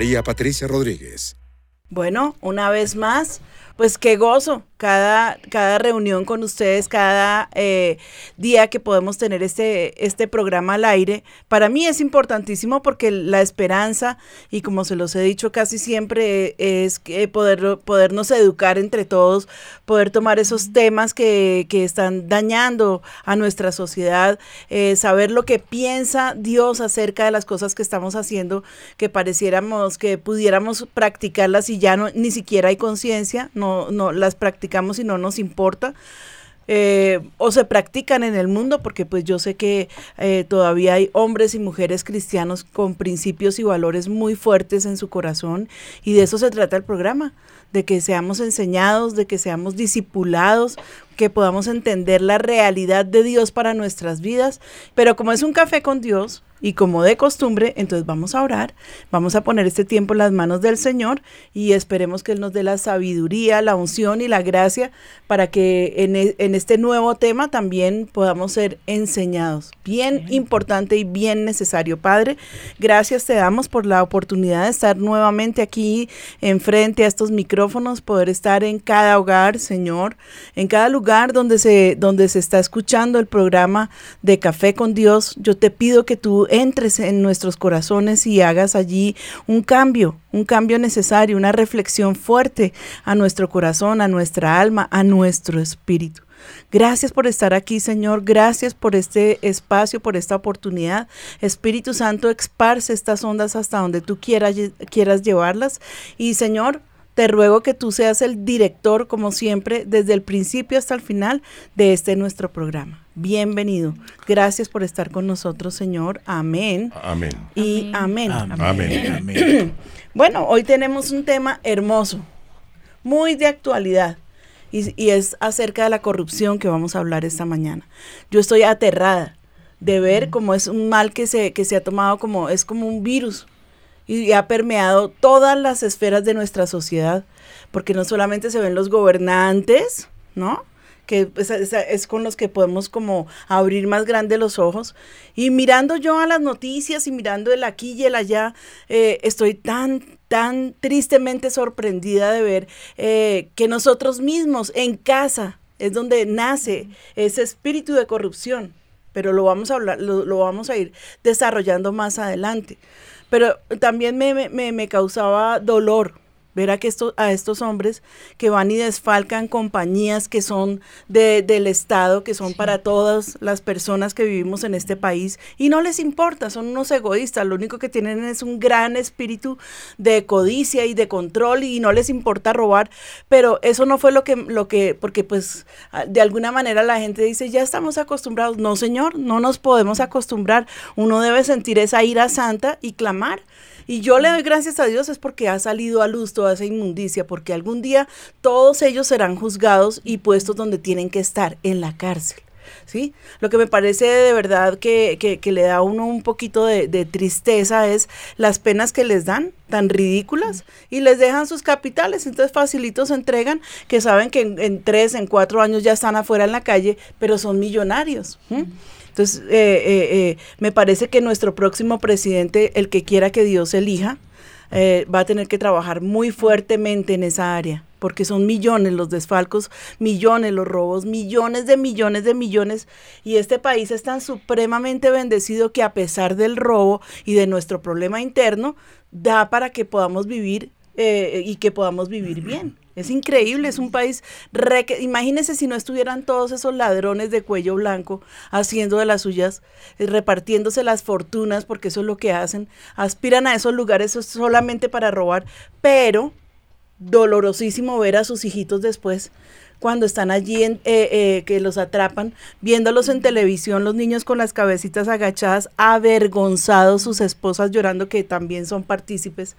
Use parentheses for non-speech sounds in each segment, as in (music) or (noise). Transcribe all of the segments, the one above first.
María Patricia Rodríguez. Bueno, una vez más, pues qué gozo cada, cada reunión con ustedes, cada eh, día que podemos tener este, este programa al aire. Para mí es importantísimo porque la esperanza, y como se los he dicho casi siempre, es poder, podernos educar entre todos, poder tomar esos temas que, que están dañando a nuestra sociedad, eh, saber lo que piensa Dios acerca de las cosas que estamos haciendo, que pareciéramos que pudiéramos practicarlas y ya no, ni siquiera hay conciencia, no, no las practicamos y no nos importa. Eh, o se practican en el mundo, porque pues yo sé que eh, todavía hay hombres y mujeres cristianos con principios y valores muy fuertes en su corazón, y de eso se trata el programa, de que seamos enseñados, de que seamos discipulados, que podamos entender la realidad de Dios para nuestras vidas, pero como es un café con Dios, y como de costumbre, entonces vamos a orar, vamos a poner este tiempo en las manos del Señor y esperemos que Él nos dé la sabiduría, la unción y la gracia para que en, e, este nuevo tema también podamos ser enseñados. Bien importante y bien necesario. Padre, gracias te damos por la oportunidad de estar nuevamente aquí enfrente a estos micrófonos, poder estar en cada hogar, Señor, en cada lugar donde se, donde se está escuchando el programa de Café con Dios. Yo te pido que tú entres en nuestros corazones y hagas allí un cambio, un cambio necesario, una reflexión fuerte a nuestro corazón, a nuestra alma, a nuestro espíritu. Gracias por estar aquí, Señor. Gracias por este espacio, por esta oportunidad. Espíritu Santo, esparce estas ondas hasta donde tú quieras, quieras llevarlas. Y, Señor, te ruego que tú seas el director, como siempre, desde el principio hasta el final de este nuestro programa. Bienvenido. Gracias por estar con nosotros, Señor. Amén. Amén. Y amén. Amén. (clears throat) bueno, hoy tenemos un tema hermoso, muy de actualidad. Y, es acerca de la corrupción que vamos a hablar esta mañana. Yo estoy aterrada de ver cómo es un mal que se, que se ha tomado como, es como un virus, y ha permeado todas las esferas de nuestra sociedad, porque no solamente se ven los gobernantes, ¿no? que es, con los que podemos como abrir más grande los ojos. Y mirando yo a las noticias y mirando el aquí y el allá, eh, estoy tan, tan tristemente sorprendida de ver eh, que nosotros mismos en casa es donde nace ese espíritu de corrupción. Pero lo vamos a hablar, lo vamos a ir desarrollando más adelante. Pero también me, me, me causaba dolor ver a, que esto, a estos hombres que van y desfalcan compañías que son de, del Estado, que son para todas las personas que vivimos en este país, y no les importa, son unos egoístas, lo único que tienen es un gran espíritu de codicia y de control y no les importa robar, pero eso no fue lo que, lo que porque pues de alguna manera la gente dice, ya estamos acostumbrados, no señor, no nos podemos acostumbrar, uno debe sentir esa ira santa y clamar y yo le doy gracias a Dios es porque ha salido a luz toda esa inmundicia, porque algún día todos ellos serán juzgados y puestos donde tienen que estar, en la cárcel. ¿Sí? Lo que me parece de verdad que, que, le da a uno un poquito de, tristeza es las penas que les dan, tan ridículas, y les dejan sus capitales, entonces facilitos se entregan, que saben que en, tres, en cuatro años ya están afuera en la calle, pero son millonarios. Entonces, eh, eh, eh, me parece que nuestro próximo presidente, el que quiera que Dios elija, va a tener que trabajar muy fuertemente en esa área, porque son millones los desfalcos, millones los robos, millones de millones de millones, y este país es tan supremamente bendecido que a pesar del robo y de nuestro problema interno, da para que podamos vivir eh, y que podamos vivir bien. Es increíble, es un país... Re imagínense si no estuvieran todos esos ladrones de cuello blanco haciendo de las suyas, eh, repartiéndose las fortunas, porque eso es lo que hacen. Aspiran a esos lugares solamente para robar, pero dolorosísimo ver a sus hijitos después cuando están allí, en, eh, eh, que los atrapan, viéndolos en televisión, los niños con las cabecitas agachadas, avergonzados, sus esposas llorando que también son partícipes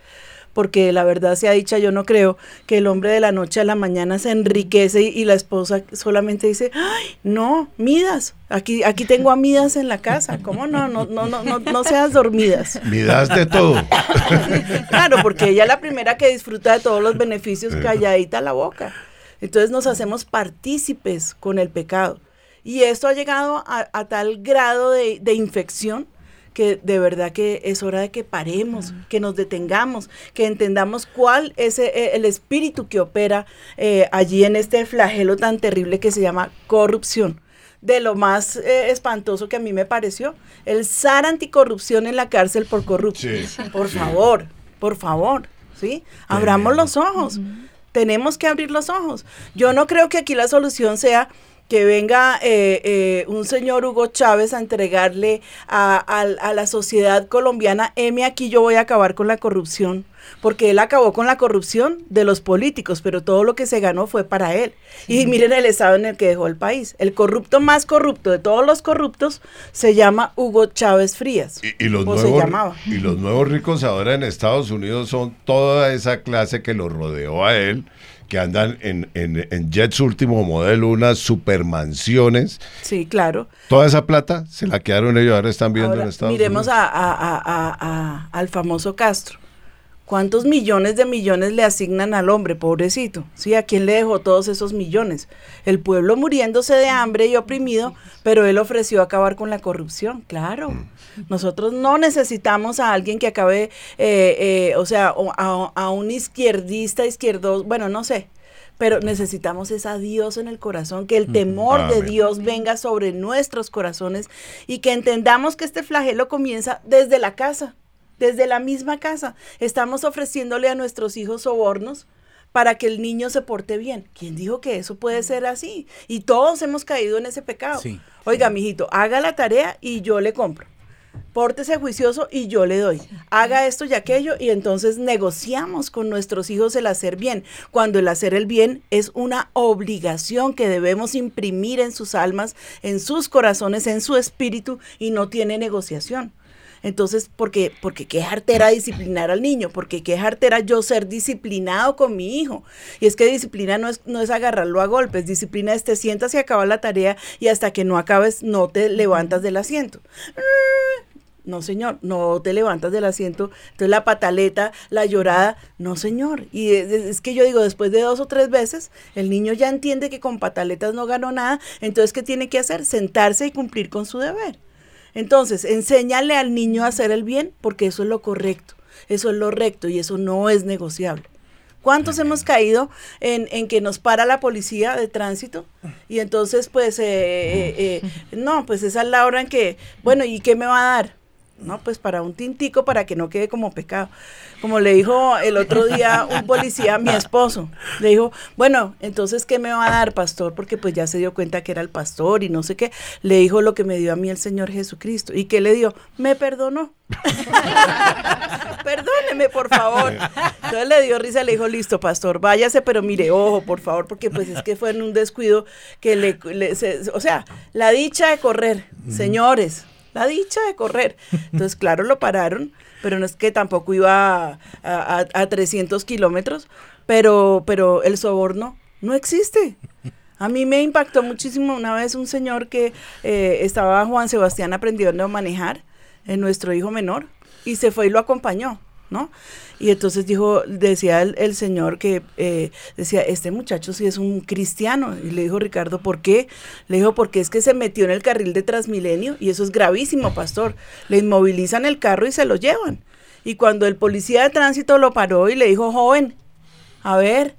porque la verdad sea dicha, yo no creo que el hombre de la noche a la mañana se enriquece y, la esposa solamente dice, ay, no, Midas, aquí, aquí tengo a Midas en la casa, ¿cómo no? No, no, no, no, no seas dormidas. Midas de todo. (laughs) claro, porque ella es la primera que disfruta de todos los beneficios calladita la boca. Entonces nos hacemos partícipes con el pecado. Y esto ha llegado a, tal grado de, de infección que de verdad que es hora de que paremos, que nos detengamos, que entendamos cuál es eh, el espíritu que opera eh, allí en este flagelo tan terrible que se llama corrupción. De lo más eh, espantoso que a mí me pareció, el SAR anticorrupción en la cárcel por corrupción. por favor, por favor, ¿sí? Abramos los ojos. Tenemos que abrir los ojos. Yo no creo que aquí la solución sea que venga eh, eh, un señor Hugo Chávez a entregarle a, la sociedad colombiana, M, aquí yo voy a acabar con la corrupción, porque él acabó con la corrupción de los políticos, pero todo lo que se ganó fue para él. Y miren el estado en el que dejó el país. El corrupto más corrupto de todos los corruptos se llama Hugo Chávez Frías. Y, los, nuevos, y los nuevos ricos ahora en Estados Unidos son toda esa clase que lo rodeó a él que andan en, en, jets último modelo, unas supermansiones. Sí, claro. Toda esa plata se la quedaron ellos, ahora están viendo en Estados Unidos. Miremos a, al famoso Castro. ¿Cuántos millones de millones le asignan al hombre, pobrecito? ¿Sí? ¿A quién le dejó todos esos millones? El pueblo muriéndose de hambre y oprimido, pero él ofreció acabar con la corrupción, claro. Mm. Nosotros no necesitamos a alguien que acabe, eh, eh, o sea, a, un izquierdista, izquierdo, bueno, no sé, pero necesitamos esa Dios en el corazón, que el temor de Dios venga sobre nuestros corazones y que entendamos que este flagelo comienza desde la casa desde la misma casa. Estamos ofreciéndole a nuestros hijos sobornos para que el niño se porte bien. ¿Quién dijo que eso puede ser así? Y todos hemos caído en ese pecado. Oiga, mijito, haga la tarea y yo le compro. Pórtese juicioso y yo le doy. Haga esto y aquello y entonces negociamos con nuestros hijos el hacer bien, cuando el hacer el bien es una obligación que debemos imprimir en sus almas, en sus corazones, en su espíritu y no tiene negociación. Entonces, porque, porque qué artera disciplinar al niño, porque qué artera yo ser disciplinado con mi hijo. Y es que disciplina no es, no es agarrarlo a golpes, disciplina es te sientas y acabas la tarea y hasta que no acabes no te levantas del asiento. No, señor, no te levantas del asiento. Entonces la pataleta, la llorada, no, señor. Y es, es, que yo digo, después de dos o tres veces, el niño ya entiende que con pataletas no ganó nada. Entonces, ¿qué tiene que hacer? Sentarse y cumplir con su deber. Entonces, enséñale al niño a hacer el bien porque eso es lo correcto, eso es lo recto y eso no es negociable. ¿Cuántos hemos caído en, en, que nos para la policía de tránsito? Y entonces, pues, eh, eh, eh, (laughs) no, pues esa es la hora en que, bueno, ¿y qué me va a dar? No, pues para un tintico para que no quede como pecado. Como le dijo el otro día un policía a mi esposo, le dijo, bueno, entonces, ¿qué me va a dar, pastor? Porque pues ya se dio cuenta que era el pastor y no sé qué. Le dijo lo que me dio a mí el Señor Jesucristo. ¿Y qué le dio? Me perdonó. (laughs) Perdóneme, por favor. Entonces le dio risa, le dijo, listo, pastor, váyase, pero mire, ojo, por favor, porque pues es que fue en un descuido que le, o sea, la dicha de correr, señores, la dicha de correr. Entonces, claro, lo pararon, pero no es que tampoco iba a, a, 300 kilómetros, pero, pero el soborno no existe. A mí me impactó muchísimo una vez un señor que eh, estaba Juan Sebastián aprendiendo a manejar, en nuestro hijo menor, y se fue y lo acompañó. ¿No? Y entonces dijo, decía el, señor que, eh, decía, este muchacho sí es un cristiano. Y le dijo Ricardo, ¿por qué? Le dijo, porque es que se metió en el carril de Transmilenio y eso es gravísimo, pastor. Le inmovilizan el carro y se lo llevan. Y cuando el policía de tránsito lo paró y le dijo, joven, a ver,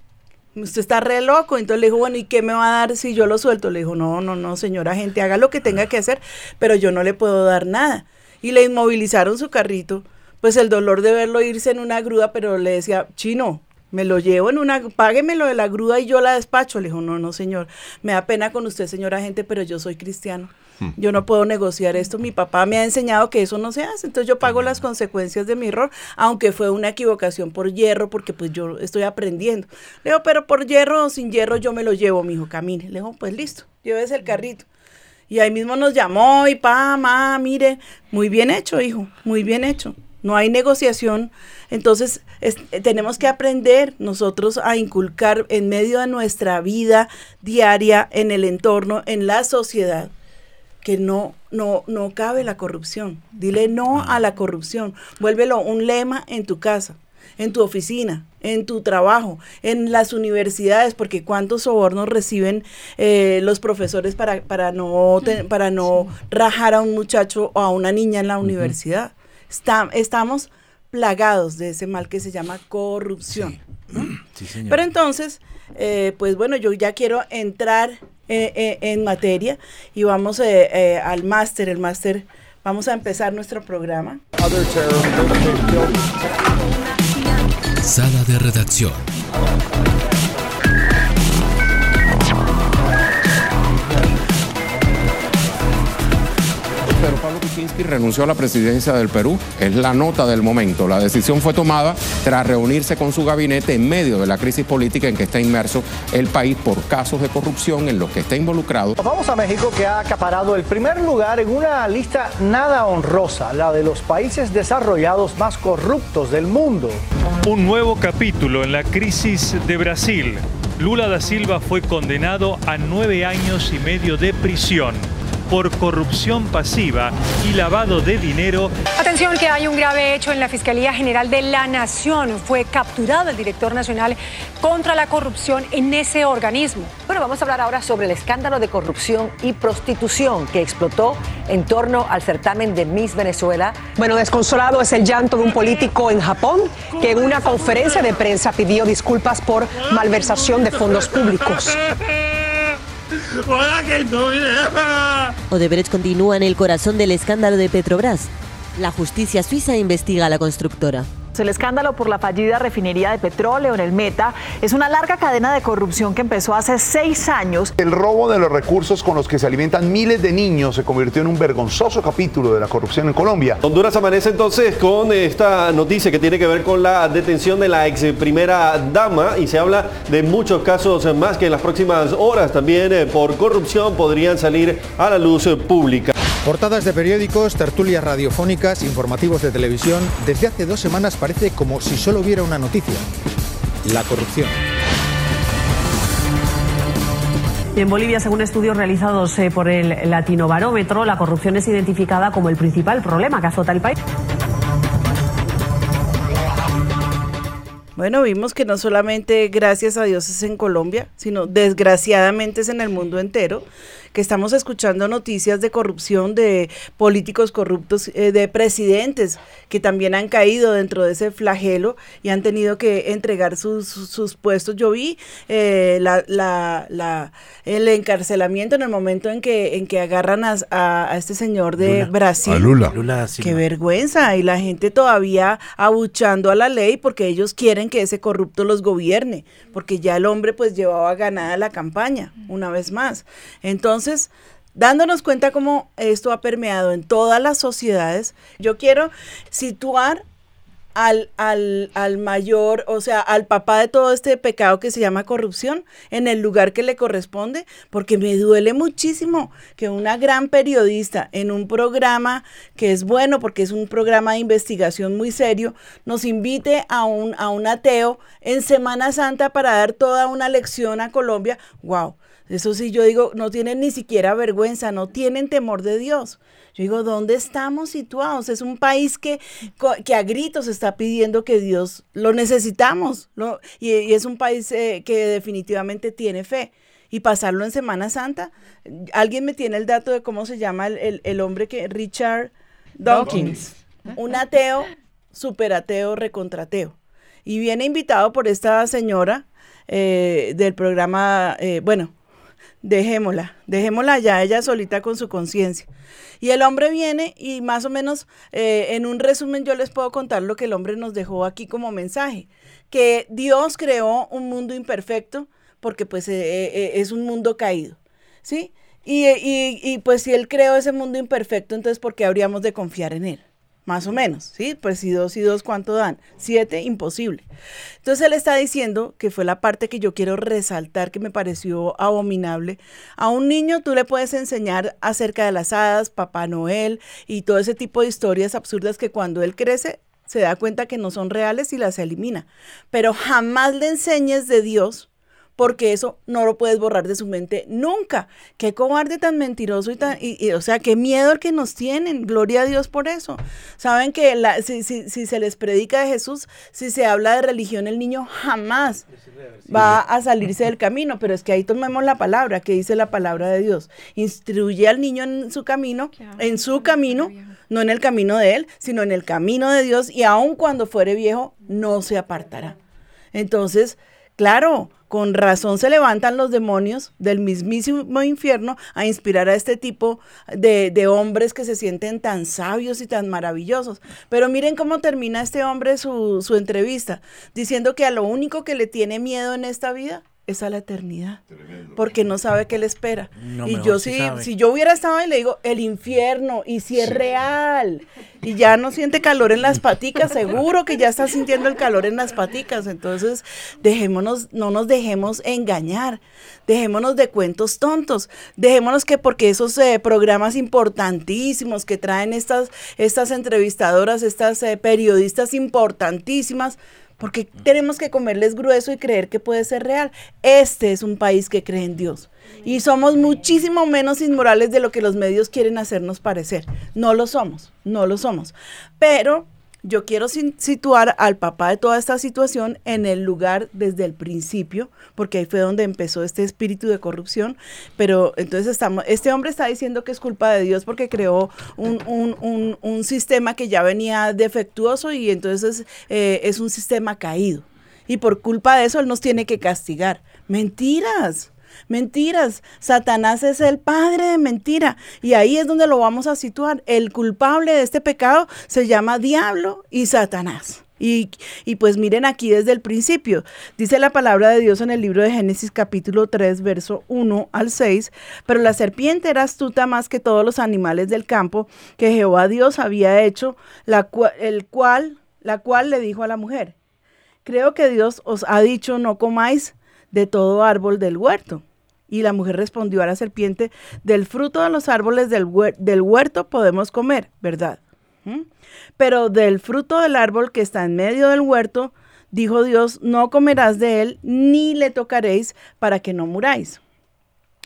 usted está re loco. Entonces le dijo, bueno, ¿y qué me va a dar si yo lo suelto? Le dijo, no, no, no, señora gente, haga lo que tenga que hacer, pero yo no le puedo dar nada. Y le inmovilizaron su carrito pues el dolor de verlo irse en una grúa, pero le decía, chino, me lo llevo en una, páguemelo de la grúa y yo la despacho. Le dijo, no, no, señor, me da pena con usted, señora gente, pero yo soy cristiano. Hmm. Yo no puedo negociar esto. Mi papá me ha enseñado que eso no se hace. Entonces yo pago las consecuencias de mi error, aunque fue una equivocación por hierro, porque pues yo estoy aprendiendo. Le digo, pero por hierro o sin hierro yo me lo llevo, mi hijo, camine. Le digo, pues listo, llévese el carrito. Y ahí mismo nos llamó y pa, ma, mire, muy bien hecho, hijo, muy bien hecho no hay negociación. Entonces, tenemos que aprender nosotros a inculcar en medio de nuestra vida diaria, en el entorno, en la sociedad, que no, no, no cabe la corrupción. Dile no a la corrupción. Vuélvelo un lema en tu casa, en tu oficina, en tu trabajo, en las universidades, porque cuántos sobornos reciben eh, los profesores para, para no, (laughs) para no rajar a un muchacho o a una niña en la universidad estamos plagados de ese mal que se llama corrupción. (clears throat) Pero entonces, eh, pues bueno, yo ya quiero entrar eh, eh, en materia y vamos al máster, el máster, vamos a empezar nuestro programa. Sala de redacción. Pablo Kuczynski renunció a la presidencia del Perú. Es la nota del momento. La decisión fue tomada tras reunirse con su gabinete en medio de la crisis política en que está inmerso el país por casos de corrupción en los que está involucrado. Vamos a México que ha acaparado el primer lugar en una lista nada honrosa, la de los países desarrollados más corruptos del mundo. Un nuevo capítulo en la crisis de Brasil. Lula da Silva fue condenado a nueve años y medio de prisión por corrupción pasiva y lavado de dinero. Atención que hay un grave hecho en la Fiscalía General de la Nación. Fue capturado el director nacional contra la corrupción en ese organismo. Bueno, vamos a hablar ahora sobre el escándalo de corrupción y prostitución que explotó en torno al certamen de Miss Venezuela. Bueno, desconsolado es el llanto de un político en Japón que en una conferencia de prensa pidió disculpas por malversación de fondos públicos. Odebrecht continúa en el corazón del escándalo de Petrobras. La justicia suiza investiga a la constructora. El escándalo por la fallida refinería de petróleo en el Meta es una larga cadena de corrupción que empezó hace seis años. El robo de los recursos con los que se alimentan miles de niños se convirtió en un vergonzoso capítulo de la corrupción en Colombia. Honduras amanece entonces con esta noticia que tiene que ver con la detención de la ex primera dama y se habla de muchos casos más que en las próximas horas también eh, por corrupción podrían salir a la luz pública. Portadas de periódicos, tertulias radiofónicas, informativos de televisión. Desde hace dos semanas parece como si solo hubiera una noticia. La corrupción. En Bolivia, según estudios realizados eh, por el Latino Barómetro, la corrupción es identificada como el principal problema que azota el país. Bueno, vimos que no solamente gracias a Dios es en Colombia, sino desgraciadamente es en el mundo entero que estamos escuchando noticias de corrupción de políticos corruptos, eh, de presidentes que también han caído dentro de ese flagelo y han tenido que entregar sus, sus puestos. Yo vi eh, la, la, el encarcelamiento en el momento en que, en que agarran a, a, este señor de Brasil. A Lula. Qué vergüenza. Y la gente todavía abuchando a la ley porque ellos quieren que ese corrupto los gobierne, porque ya el hombre pues llevaba ganada la campaña, una vez más. Entonces, entonces, dándonos cuenta cómo esto ha permeado en todas las sociedades, yo quiero situar al, al, mayor, o sea, al papá de todo este pecado que se llama corrupción, en el lugar que le corresponde, porque me duele muchísimo que una gran periodista en un programa que es bueno, porque es un programa de investigación muy serio, nos invite a un, a un ateo en Semana Santa para dar toda una lección a Colombia. ¡Wow! Eso sí, yo digo, no tienen ni siquiera vergüenza, no tienen temor de Dios. Yo digo, ¿dónde estamos situados? Es un país que, que a gritos está pidiendo que Dios lo necesitamos. y, es un país eh, que definitivamente tiene fe. Y pasarlo en Semana Santa. ¿Alguien me tiene el dato de cómo se llama el, hombre que, Richard Dawkins? Un ateo, super ateo, recontrateo. Y viene invitado por esta señora eh, del programa, eh, bueno, dejémosla, dejémosla ya, ella solita con su conciencia. Y el hombre viene y más o menos eh, en un resumen yo les puedo contar lo que el hombre nos dejó aquí como mensaje, que Dios creó un mundo imperfecto porque pues eh, eh, es un mundo caído, ¿sí? Y, y, y pues si Él creó ese mundo imperfecto, entonces ¿por qué habríamos de confiar en Él? Más o menos, ¿sí? Pues si dos y dos, ¿cuánto dan? Siete, imposible. Entonces él está diciendo, que fue la parte que yo quiero resaltar, que me pareció abominable. A un niño tú le puedes enseñar acerca de las hadas, Papá Noel y todo ese tipo de historias absurdas que cuando él crece se da cuenta que no son reales y las elimina. Pero jamás le enseñes de Dios porque eso no lo puedes borrar de su mente nunca. Qué cobarde tan mentiroso y tan, y, o sea, qué miedo el que nos tienen. Gloria a Dios por eso. Saben que la, si, si, si, se les predica de Jesús, si se habla de religión, el niño jamás va a salirse del camino. Pero es que ahí tomemos la palabra, que dice la palabra de Dios. Instruye al niño en su camino, en su camino, no en el camino de él, sino en el camino de Dios, y aun cuando fuere viejo, no se apartará. Entonces, claro, con razón se levantan los demonios del mismísimo infierno a inspirar a este tipo de, hombres que se sienten tan sabios y tan maravillosos. Pero miren cómo termina este hombre su, su entrevista, diciendo que a lo único que le tiene miedo en esta vida es a la eternidad. Porque no sabe qué le espera. y yo si, si yo hubiera estado ahí, le digo, el infierno, y si es real, y ya no siente calor en las paticas, seguro que ya está sintiendo el calor en las paticas. Entonces, dejémonos, no nos dejemos engañar, dejémonos de cuentos tontos, dejémonos que porque esos eh, programas importantísimos que traen estas, estas entrevistadoras, estas eh, periodistas importantísimas, porque tenemos que comerles grueso y creer que puede ser real. Este es un país que cree en Dios. Y somos muchísimo menos inmorales de lo que los medios quieren hacernos parecer. No lo somos, no lo somos. Pero yo quiero situar al papá de toda esta situación en el lugar desde el principio, porque ahí fue donde empezó este espíritu de corrupción. Pero entonces estamos, este hombre está diciendo que es culpa de Dios porque creó un, un, un, sistema que ya venía defectuoso y entonces eh, es un sistema caído. Y por culpa de eso él nos tiene que castigar. Mentiras. Mentiras. Satanás es el padre de mentira. Y ahí es donde lo vamos a situar. El culpable de este pecado se llama diablo y Satanás. Y, y, pues miren aquí desde el principio, dice la palabra de Dios en el libro de Génesis capítulo 3, verso 1 al 6, pero la serpiente era astuta más que todos los animales del campo que Jehová Dios había hecho, el cual, la cual le dijo a la mujer, creo que Dios os ha dicho no comáis de todo árbol del huerto. Y la mujer respondió a la serpiente, del fruto de los árboles del, huerto podemos comer, ¿verdad? ¿Mm? Pero del fruto del árbol que está en medio del huerto, dijo Dios, no comerás de él, ni le tocaréis para que no muráis.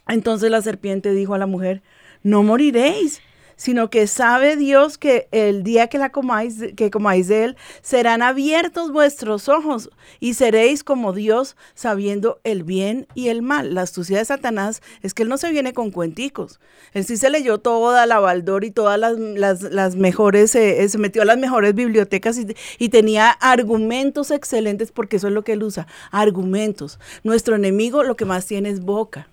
Entonces la serpiente dijo a la mujer, no moriréis, sino que sabe Dios que el día que la comáis, que comáis de él, serán abiertos vuestros ojos y seréis como Dios sabiendo el bien y el mal. La astucia de Satanás es que él no se viene con cuenticos. Él sí se leyó toda la Baldor y todas las, mejores, eh, eh, se metió a las mejores bibliotecas y, tenía argumentos excelentes porque eso es lo que él usa, argumentos. Nuestro enemigo lo que más tiene es boca,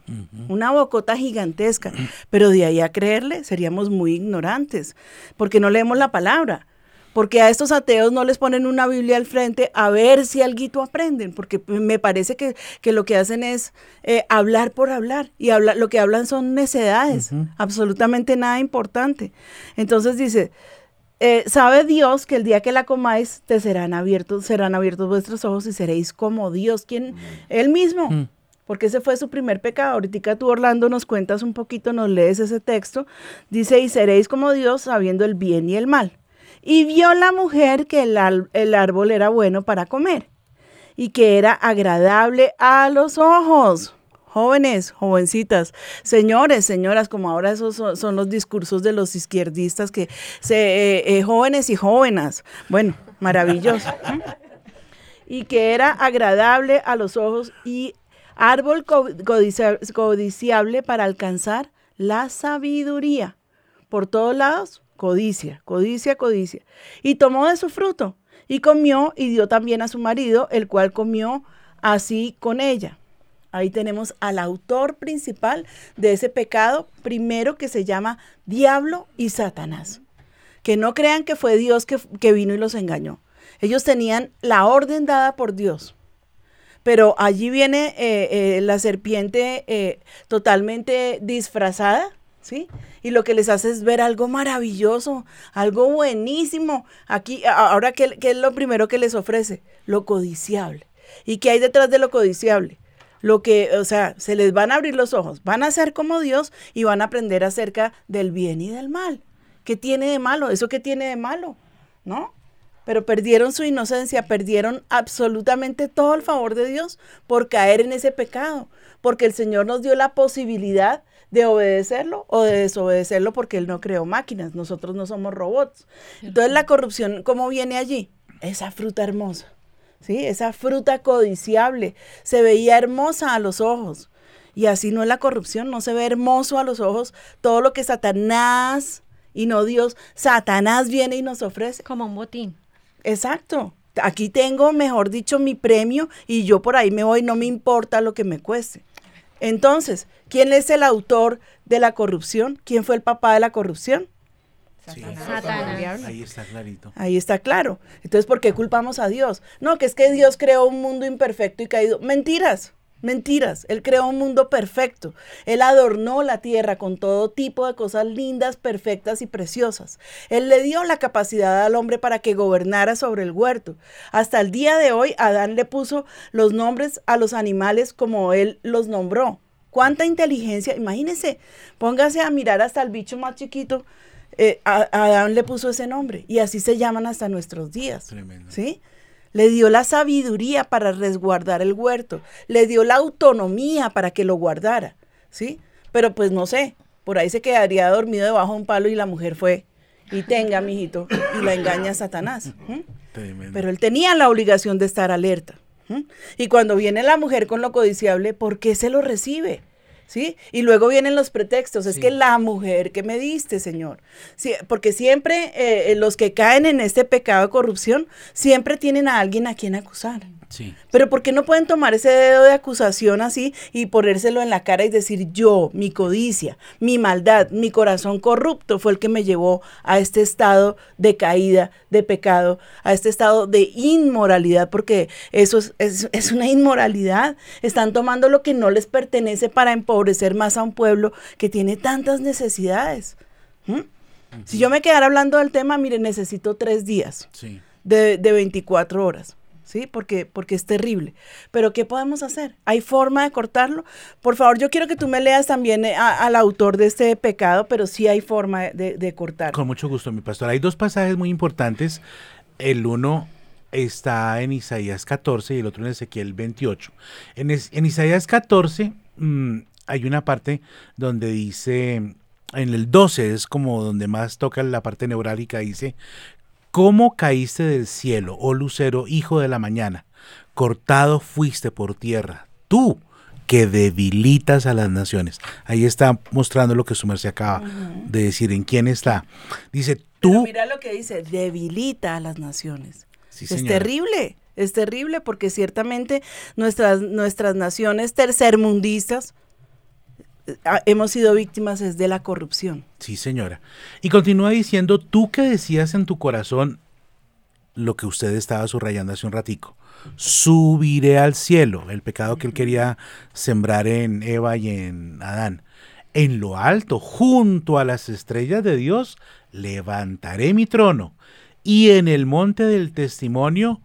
una bocota gigantesca, pero de ahí a creerle seríamos muy ignorantes, porque no leemos la palabra, porque a estos ateos no les ponen una Biblia al frente a ver si algo aprenden, porque me parece que, lo que hacen es eh, hablar por hablar, y habla, lo que hablan son necedades, absolutamente nada importante. Entonces dice, eh, sabe Dios que el día que la comáis te serán abiertos, serán abiertos vuestros ojos y seréis como Dios, quien él mismo porque ese fue su primer pecado. Ahorita tú, Orlando, nos cuentas un poquito, nos lees ese texto. Dice, y seréis como Dios sabiendo el bien y el mal. Y vio la mujer que el, el árbol era bueno para comer y que era agradable a los ojos. Jóvenes, jovencitas, señores, señoras, como ahora esos son, los discursos de los izquierdistas que se, eh, eh, jóvenes y jóvenes. Bueno, maravilloso. y que era agradable a los ojos y árbol codiciable para alcanzar la sabiduría. Por todos lados, codicia, codicia, codicia. Y tomó de su fruto y comió y dio también a su marido, el cual comió así con ella. ahí tenemos al autor principal de ese pecado, primero que se llama Diablo y Satanás. Que no crean que fue Dios que, que vino y los engañó. Ellos tenían la orden dada por Dios. Pero allí viene eh, eh, la serpiente eh, totalmente disfrazada, ¿sí? Y lo que les hace es ver algo maravilloso, algo buenísimo. Aquí, ahora, ¿qué, qué es lo primero que les ofrece? Lo codiciable. ¿Y qué hay detrás de lo codiciable? Lo que, o sea, se les van a abrir los ojos, van a ser como Dios y van a aprender acerca del bien y del mal. ¿Qué tiene de malo? ¿Eso qué tiene de malo? ¿No? Pero perdieron su inocencia, perdieron absolutamente todo el favor de Dios por caer en ese pecado, porque el Señor nos dio la posibilidad de obedecerlo o de desobedecerlo porque Él no creó máquinas, nosotros no somos robots. Entonces la corrupción, ¿cómo viene allí? Esa fruta hermosa, ¿sí? Esa fruta codiciable, se veía hermosa a los ojos. Y así no es la corrupción, no se ve hermoso a los ojos todo lo que Satanás y no Dios, Satanás viene y nos ofrece. Como un botín. Exacto. Aquí tengo, mejor dicho, mi premio y yo por ahí me voy, no me importa lo que me cueste. Entonces, ¿quién es el autor de la corrupción? ¿Quién fue el papá de la corrupción? Satanás. Ahí está clarito. Ahí está claro. Entonces, ¿por qué culpamos a Dios? No, que es que Dios creó un mundo imperfecto y caído. Mentiras, mentiras. Él creó un mundo perfecto. Él adornó la tierra con todo tipo de cosas lindas, perfectas y preciosas. Él le dio la capacidad al hombre para que gobernara sobre el huerto. Hasta el día de hoy, Adán le puso los nombres a los animales como él los nombró. ¿Cuánta inteligencia? Imagínense, póngase a mirar hasta el bicho más chiquito. Eh, a, a Adán le puso ese nombre y así se llaman hasta nuestros días. ¿Sí? Le dio la sabiduría para resguardar el huerto, le dio la autonomía para que lo guardara, ¿sí? Pero pues no sé, por ahí se quedaría dormido debajo de un palo y la mujer fue y tenga, mijito, y la engaña a Satanás. Pero él tenía la obligación de estar alerta. Y cuando viene la mujer con lo codiciable, ¿por qué se lo recibe? ¿Sí? Y luego vienen los pretextos. Es que la mujer que me diste, Señor. Sí, porque siempre eh, los que caen en este pecado de corrupción, siempre tienen a alguien a quien acusar. Sí. Pero ¿por qué no pueden tomar ese dedo de acusación así y ponérselo en la cara y decir yo, mi codicia, mi maldad, mi corazón corrupto fue el que me llevó a este estado de caída, de pecado, a este estado de inmoralidad? Porque eso es, es- es una inmoralidad. Están tomando lo que no les pertenece para empobrecer más a un pueblo que tiene tantas necesidades. ¿Mm? Si yo me quedara hablando del tema, mire, necesito tres días Sí. de, de 24 horas, ¿sí? Porque, porque es terrible. Pero ¿qué podemos hacer? ¿Hay forma de cortarlo? Por favor, yo quiero que tú me leas también eh, a- al autor de este pecado, pero sí hay forma de, de cortarlo. Con mucho gusto, mi pastor. Hay dos pasajes muy importantes. El uno está en Isaías 14 y el otro en Ezequiel 28. En, Isaías 14 mm, hay una parte donde dice, en el 12 es como donde más toca la parte neurálgica, dice, ¿cómo caíste del cielo, oh lucero, hijo de la mañana? Cortado fuiste por tierra, tú que debilitas a las naciones. Ahí está mostrando lo que su merced acaba de decir, en quién está. Dice, Pero tú... mira lo que dice, debilita a las naciones. Sí, es señora. terrible, es terrible porque ciertamente nuestras, nuestras naciones tercermundistas hemos sido víctimas es de la corrupción. Sí, señora. Y continúa diciendo, tú que decías en tu corazón lo que usted estaba subrayando hace un ratico. Subiré al cielo, el pecado que él quería sembrar en Eva y en Adán. En lo alto, junto a las estrellas de Dios, levantaré mi trono. Y en el monte del testimonio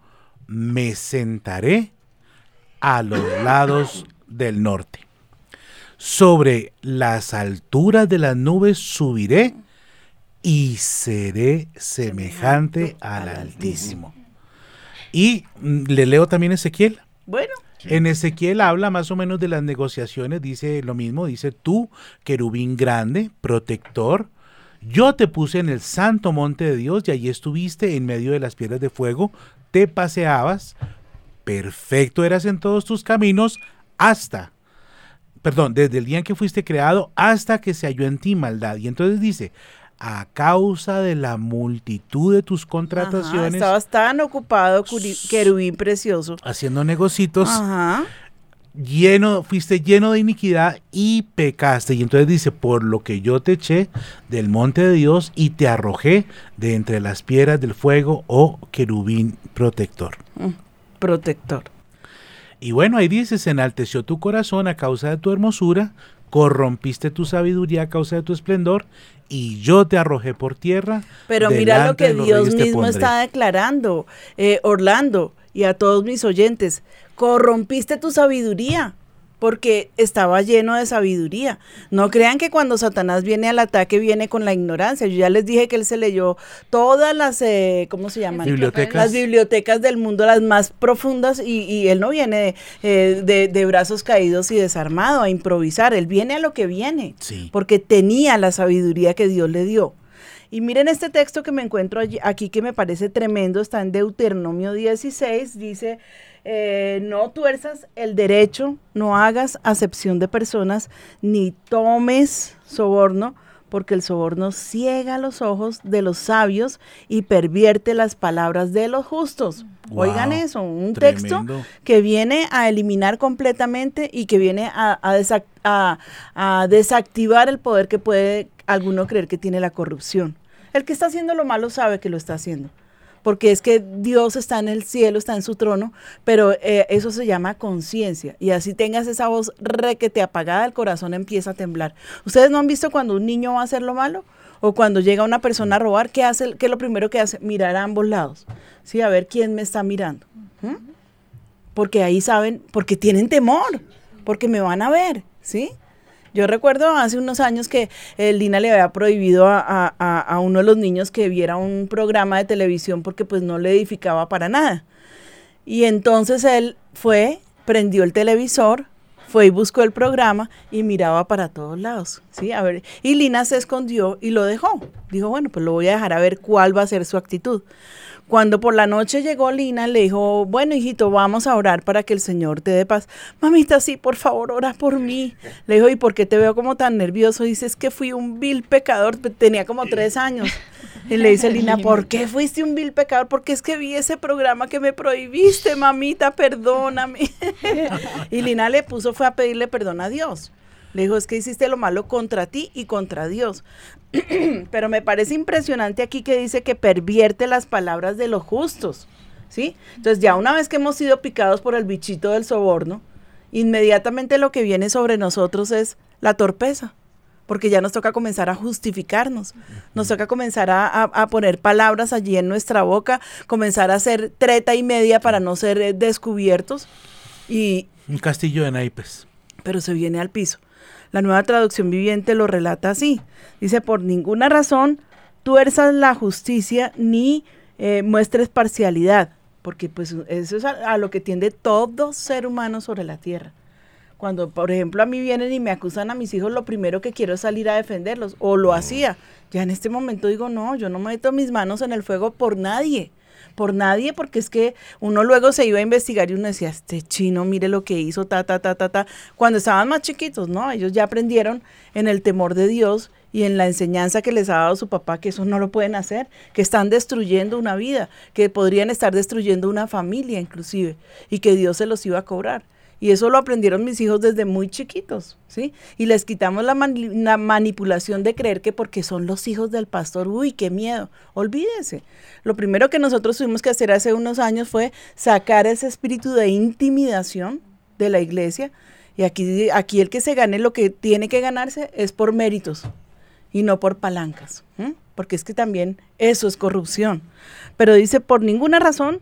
me sentaré a los lados del norte. Sobre las alturas de las nubes subiré y seré semejante al Altísimo. Y mm, le leo también Ezequiel. Bueno. En Ezequiel habla más o menos de las negociaciones, dice lo mismo, dice tú, querubín grande, protector, yo te puse en el santo monte de Dios y allí estuviste en medio de las piedras de fuego, te paseabas, perfecto eras en todos tus caminos, hasta, perdón, desde el día en que fuiste creado hasta que se halló en ti maldad. Y entonces dice, a causa de la multitud de tus Ajá, contrataciones, estabas tan ocupado, querubín precioso. haciendo negocitos, Ajá. lleno, fuiste lleno de iniquidad y pecaste. Y entonces dice, por lo que yo te eché del monte de Dios y te arrojé de entre las piedras del fuego, oh querubín protector. Mm, Protector. Y bueno, ahí dice, se enalteció tu corazón a causa de tu hermosura, corrompiste tu sabiduría a causa de tu esplendor, y yo te arrojé por tierra. Pero mira lo que Dios mismo está declarando, eh, Orlando, y a todos mis oyentes, corrompiste tu sabiduría, porque estaba lleno de sabiduría. No crean que cuando Satanás viene al ataque viene con la ignorancia. Yo ya les dije que él se leyó todas las, eh, ¿cómo se llaman? Bibliotecas. Las bibliotecas del mundo, las más profundas, y, y él no viene eh, de, de brazos caídos y desarmado a improvisar, él viene a lo que viene, porque tenía la sabiduría que Dios le dio. Y miren este texto que me encuentro allí- aquí que me parece tremendo, está en Deuteronomio 16, dice, eh, no tuerzas el derecho, no hagas acepción de personas, ni tomes soborno, porque el soborno ciega los ojos de los sabios y pervierte las palabras de los justos. Wow, Oigan eso, un texto que viene a eliminar completamente y que viene a, a desac- a- a desactivar el poder que puede alguno creer que tiene la corrupción. El que está haciendo lo malo sabe que lo está haciendo. Porque es que Dios está en el cielo, está en su trono, pero eh, eso se llama conciencia. Y así tengas esa voz requete apagada, el corazón empieza a temblar. ¿Ustedes no han visto cuando un niño va a hacer lo malo? O cuando llega una persona a robar, ¿qué hace? ¿Qué es lo primero que hace? Mirar a ambos lados. Sí, a ver quién me está mirando. ¿Mm? porque ahí saben, porque tienen temor, porque me van a ver, ¿sí? Yo recuerdo hace unos años que eh, Lina le había prohibido a, a- uno de los niños que viera un programa de televisión porque pues no le edificaba para nada. Y entonces él fue, prendió el televisor, fue y buscó el programa y miraba para todos lados, ¿sí? A ver, y Lina se escondió y lo dejó. Dijo, bueno, pues lo voy a dejar a ver cuál va a ser su actitud. Cuando por la noche llegó Lina, le dijo, bueno, hijito, vamos a orar para que el Señor te dé paz. Mamita, sí, por favor, ora por mí. Le dijo, ¿y por qué te veo como tan nervioso? Dice, es que fui un vil pecador, tenía como tres años. Y le dice Lina, (laughs) ¿por qué fuiste un vil pecador? Porque es que vi ese programa que me prohibiste, mamita, perdóname. (laughs) y Lina le puso, fue a pedirle perdón a Dios. Le dijo, es que hiciste lo malo contra ti y contra Dios. (clears throat) Pero me parece impresionante aquí que dice que pervierte las palabras de los justos. ¿Sí? Entonces ya una vez que hemos sido picados por el bichito del soborno, inmediatamente lo que viene sobre nosotros es la torpeza, porque ya nos toca comenzar a justificarnos, nos toca comenzar a, a- a poner palabras allí en nuestra boca, comenzar a hacer treta y media para no ser eh, descubiertos y, Un castillo de naipes. pero se viene al piso. La nueva traducción viviente lo relata así. Dice, por ninguna razón tuerzas la justicia ni eh, muestres parcialidad, porque pues eso es a, a lo que tiende todo ser humano sobre la tierra. Cuando, por ejemplo, a mí vienen y me acusan a mis hijos, lo primero que quiero es salir a defenderlos, o lo hacía. Ya en este momento digo, no, yo no meto mis manos en el fuego por nadie, por nadie, porque es que uno luego se iba a investigar y uno decía, este chino, mire lo que hizo, ta, ta, ta, ta, ta. Cuando estaban más chiquitos, ¿no? Ellos ya aprendieron en el temor de Dios y en la enseñanza que les ha dado su papá que eso no lo pueden hacer, que están destruyendo una vida, que podrían estar destruyendo una familia inclusive, y que Dios se los iba a cobrar. Y eso lo aprendieron mis hijos desde muy chiquitos, ¿sí? Y les quitamos la, mani- la manipulación de creer que porque son los hijos del pastor, uy, qué miedo. Olvídense. Lo primero que nosotros tuvimos que hacer hace unos años fue sacar ese espíritu de intimidación de la iglesia. Y aquí, aquí el que se gane lo que tiene que ganarse es por méritos y no por palancas, porque es que también eso es corrupción. Pero dice, por ninguna razón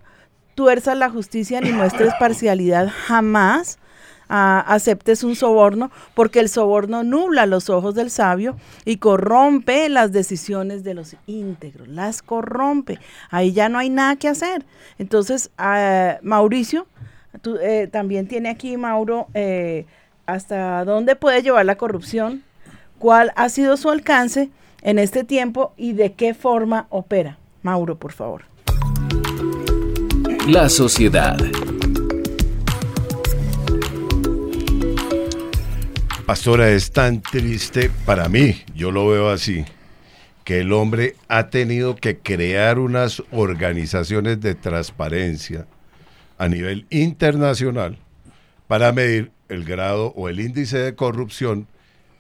tuerzas la justicia ni muestres (coughs) parcialidad jamás. ah, aceptes un soborno, porque el soborno nubla los ojos del sabio y corrompe las decisiones de los íntegros, las corrompe. Ahí ya no hay nada que hacer. Entonces, ah, Mauricio, tú, eh, también tiene aquí, Mauro, eh, hasta dónde puede llevar la corrupción, cuál ha sido su alcance en este tiempo y de qué forma opera. Mauro, por favor. La sociedad. Pastora, es tan triste para mí, yo lo veo así, que el hombre ha tenido que crear unas organizaciones de transparencia a nivel internacional para medir el grado o el índice de corrupción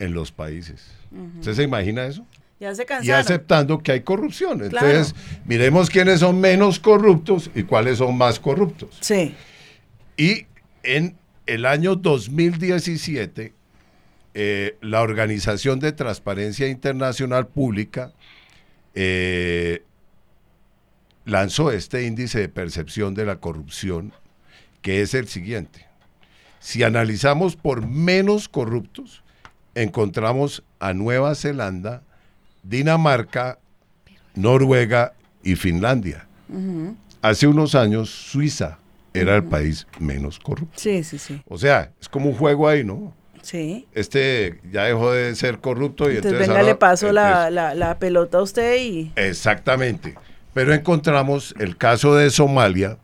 en los países. ¿Usted se imagina eso? Ya se Y aceptando que hay corrupción. Claro. Entonces, miremos quiénes son menos corruptos y cuáles son más corruptos. Sí. Y en el año 2017, eh, la Organización de Transparencia Internacional Pública eh, lanzó este índice de percepción de la corrupción, que es el siguiente. Si analizamos por menos corruptos, encontramos a Nueva Zelanda, Dinamarca, Noruega y Finlandia. Hace unos años Suiza era el país menos corrupto. Sí, sí, sí. O sea, es como un juego ahí, ¿no? Sí. Este ya dejó de ser corrupto y Entonces, entonces... venga, ahora- le paso la, la, la pelota a usted y... Exactamente. Pero encontramos el caso de Somalia,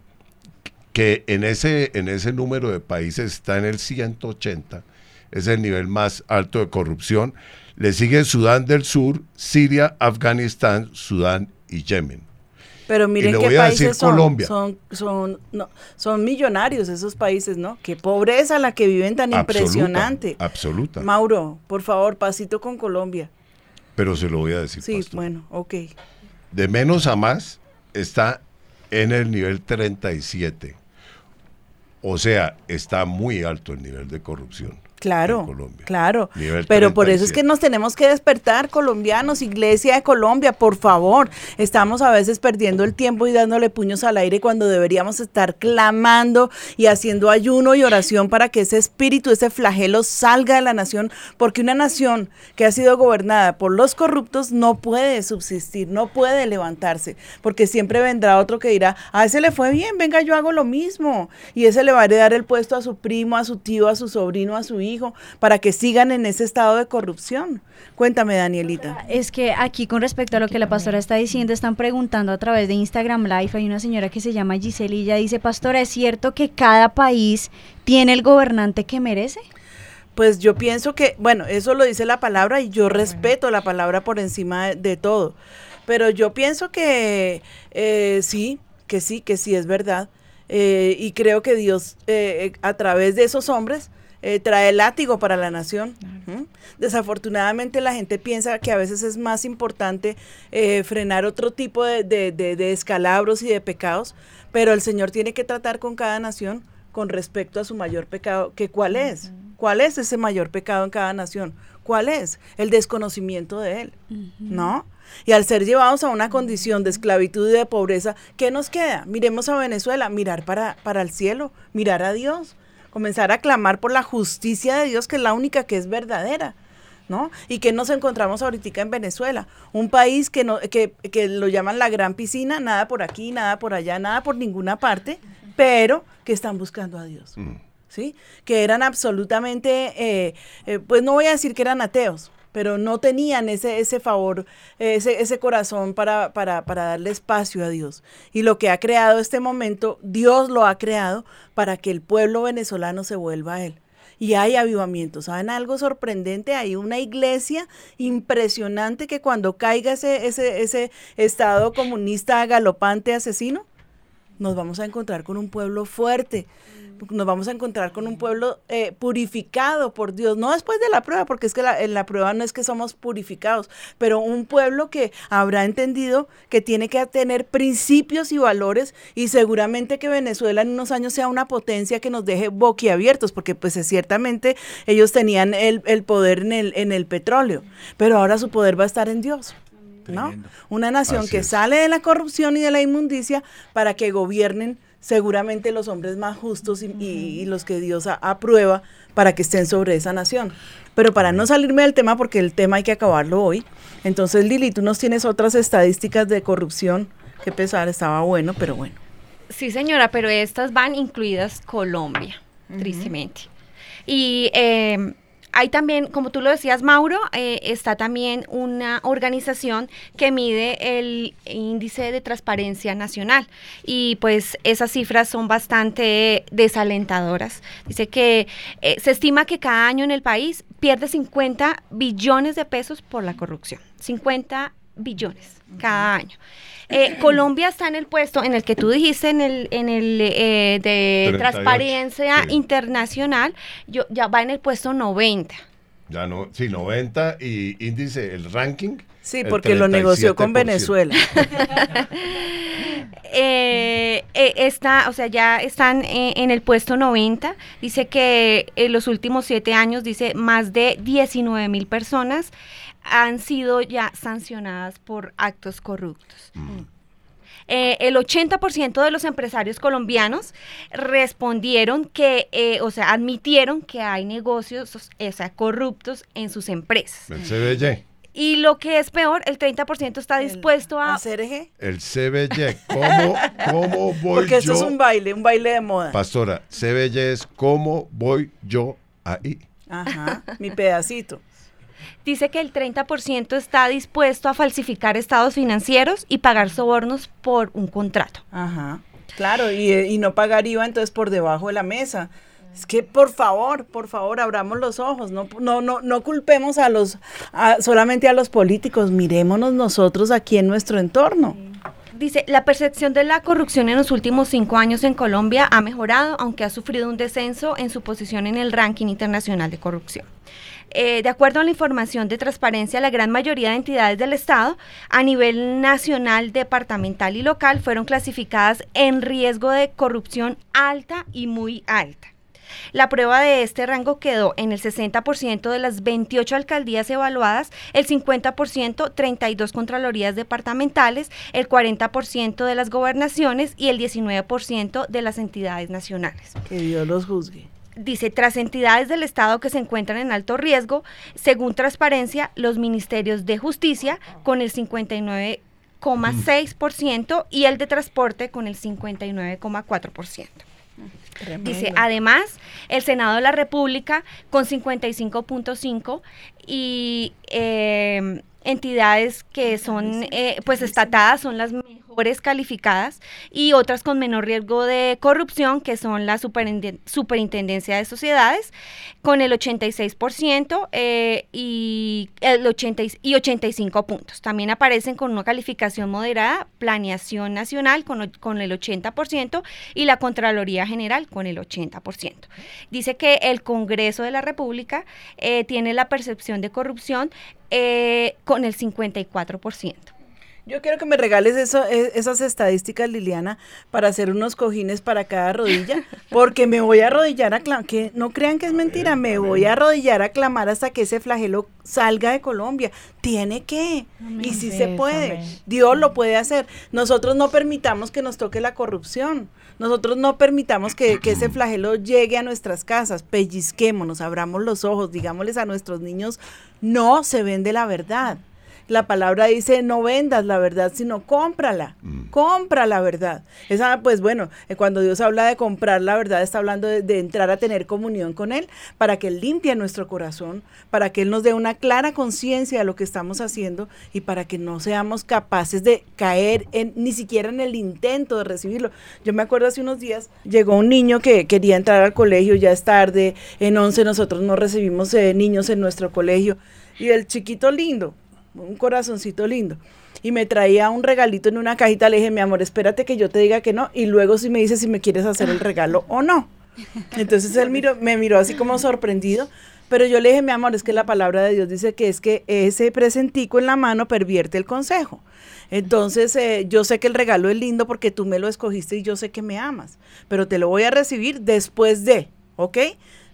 que en ese, en ese número de países está en el 180, es el nivel más alto de corrupción. Le sigue Sudán del Sur, Siria, Afganistán, Sudán y Yemen. Pero miren qué países son. Colombia. Son, son, no, son millonarios esos países, ¿no? Qué pobreza la que viven tan Absoluta, impresionante. Absoluta. Mauro, por favor, pasito con Colombia. Pero se lo voy a decir. Sí, pastor. bueno, ok. De menos a más está en el nivel 37. O sea, está muy alto el nivel de corrupción. Claro, claro. Pero por eso es 37. que nos tenemos que despertar, colombianos, Iglesia de Colombia, por favor. Estamos a veces perdiendo el tiempo y dándole puños al aire cuando deberíamos estar clamando y haciendo ayuno y oración para que ese espíritu, ese flagelo salga de la nación, porque una nación que ha sido gobernada por los corruptos no puede subsistir, no puede levantarse, porque siempre vendrá otro que dirá, a ese le fue bien, venga, yo hago lo mismo. Y ese le va a heredar el puesto a su primo, a su tío, a su sobrino, a su hijo, para que sigan en ese estado de corrupción. Cuéntame, Danielita. Es que aquí con respecto a lo que la pastora está diciendo, están preguntando a través de Instagram Live, hay una señora que se llama Giselle y ella dice, pastora, ¿es cierto que cada país tiene el gobernante que merece? Pues yo pienso que, bueno, eso lo dice la palabra y yo respeto la palabra por encima de, de todo. Pero yo pienso que eh, sí, que sí, que sí es verdad. Eh, y creo que Dios, eh, a través de esos hombres, eh, trae látigo para la nación. ¿Mm? Desafortunadamente la gente piensa que a veces es más importante eh, frenar otro tipo de, de- de- de escalabros y de pecados, pero el Señor tiene que tratar con cada nación con respecto a su mayor pecado, que cuál es, cuál es ese mayor pecado en cada nación, cuál es el desconocimiento de él, ¿no? Y al ser llevados a una condición de esclavitud y de pobreza, ¿qué nos queda? Miremos a Venezuela, mirar para, para el cielo, mirar a Dios, comenzar a clamar por la justicia de Dios, que es la única que es verdadera. ¿No? Y que nos encontramos ahorita en Venezuela, un país que, no, que, que lo llaman la gran piscina, nada por aquí, nada por allá, nada por ninguna parte, pero que están buscando a Dios. ¿sí? Que eran absolutamente, eh, eh, pues no voy a decir que eran ateos, pero no tenían ese, ese favor, ese, ese corazón para, para, para darle espacio a Dios. Y lo que ha creado este momento, Dios lo ha creado para que el pueblo venezolano se vuelva a Él. Y hay avivamiento. ¿Saben algo sorprendente? Hay una iglesia impresionante que cuando caiga ese, ese, ese estado comunista galopante asesino, nos vamos a encontrar con un pueblo fuerte, nos vamos a encontrar con un pueblo eh, purificado por Dios, no después de la prueba, porque es que la, en la prueba no es que somos purificados, pero un pueblo que habrá entendido que tiene que tener principios y valores y seguramente que Venezuela en unos años sea una potencia que nos deje boquiabiertos, porque pues ciertamente ellos tenían el, el poder en el, en el petróleo, pero ahora su poder va a estar en Dios. ¿no? Una nación Así que es. sale de la corrupción y de la inmundicia para que gobiernen seguramente los hombres más justos y, y- y los que Dios a- aprueba para que estén sobre esa nación. Pero para no salirme del tema, porque el tema hay que acabarlo hoy, entonces Lili, tú nos tienes otras estadísticas de corrupción. Qué pesar, estaba bueno, pero bueno. Sí, señora, pero estas van incluidas Colombia, tristemente. Y eh, hay también, como tú lo decías, Mauro, eh, está también una organización que mide el índice de transparencia nacional. Y pues esas cifras son bastante desalentadoras. Dice que eh, se estima que cada año en el país pierde 50 billones de pesos por la corrupción. 50 billones cada año. Eh, (clears throat) Colombia está en el puesto en el que tú dijiste, en el, en el eh, de 38, transparencia sí. internacional, yo, ya va en el puesto 90. Ya no, sí, 90 y índice, el ranking. Sí, porque lo negoció con 37%. Venezuela. (laughs) Eh, eh, está, o sea, ya están eh, en el puesto 90. Dice que en los últimos siete años, dice, más de 19 mil personas han sido ya sancionadas por actos corruptos. Eh, el 80% de los empresarios colombianos respondieron que, eh, o sea, admitieron que hay negocios, o sea, corruptos en sus empresas. El CBY. Y lo que es peor, el 30% está dispuesto a... ¿CRG? El CBY. ¿Cómo, cómo (laughs) voy Porque eso yo? es un baile, un baile de moda. Pastora, CBY es cómo voy yo ahí. Ajá, mi pedacito. Dice que el 30% está dispuesto a falsificar estados financieros y pagar sobornos por un contrato. Ajá. Claro, y, y no pagar IVA entonces por debajo de la mesa. Es que por favor, por favor, abramos los ojos, no, no, no, no culpemos a los, a- solamente a los políticos, mirémonos nosotros aquí en nuestro entorno. Dice, la percepción de la corrupción en los últimos cinco años en Colombia ha mejorado, aunque ha sufrido un descenso en su posición en el ranking internacional de corrupción. Eh, de acuerdo a la información de transparencia, la gran mayoría de entidades del Estado a nivel nacional, departamental y local fueron clasificadas en riesgo de corrupción alta y muy alta. La prueba de este rango quedó en el 60% de las 28 alcaldías evaluadas, el 50% 32 contralorías departamentales, el 40% de las gobernaciones y el 19% de las entidades nacionales. Que Dios los juzgue. Dice, tras entidades del Estado que se encuentran en alto riesgo, según transparencia, los ministerios de justicia con el 59,6% y el de transporte con el 59,4%. Dice, además, el Senado de la República con 55.5 y eh, entidades que son eh, pues estatadas son las mejores calificadas y otras con menor riesgo de corrupción que son la Superintendencia de Sociedades con el 86% eh, y, el 80 y- y 85 puntos. También aparecen con una calificación moderada, Planeación Nacional con, con el 80% y la Contraloría General con el 80%. Dice que el Congreso de la República eh, tiene la percepción de corrupción eh, con el 54%. Yo quiero que me regales eso, e- esas estadísticas, Liliana, para hacer unos cojines para cada rodilla, (laughs) porque me voy a arrodillar a clamar, que no crean que es mentira, me voy a arrodillar a clamar hasta que ese flagelo salga de Colombia. Tiene que, y sí se puede, amén. Dios lo puede hacer. Nosotros no permitamos que nos toque la corrupción, nosotros no permitamos que, que ese flagelo llegue a nuestras casas, pellizquémonos, abramos los ojos, digámosles a nuestros niños, no se vende la verdad. La palabra dice, no vendas la verdad, sino cómprala. Compra la verdad. Esa, pues bueno, eh, cuando Dios habla de comprar la verdad, está hablando de, de entrar a tener comunión con Él, para que Él limpie nuestro corazón, para que Él nos dé una clara conciencia de lo que estamos haciendo y para que no seamos capaces de caer en, ni siquiera en el intento de recibirlo. Yo me acuerdo hace unos días, llegó un niño que quería entrar al colegio, ya es tarde, en 11 nosotros no recibimos eh, niños en nuestro colegio, y el chiquito lindo, un corazoncito lindo. Y me traía un regalito en una cajita, le dije, mi amor, espérate que yo te diga que no, y luego si me dices si me quieres hacer el regalo o no. (laughs) Entonces él miró, me miró así como sorprendido, pero yo le dije, mi amor, es que la palabra de Dios dice que es que ese presentico en la mano pervierte el consejo. Entonces, eh, yo sé que el regalo es lindo porque tú me lo escogiste y yo sé que me amas, pero te lo voy a recibir después de, ¿ok?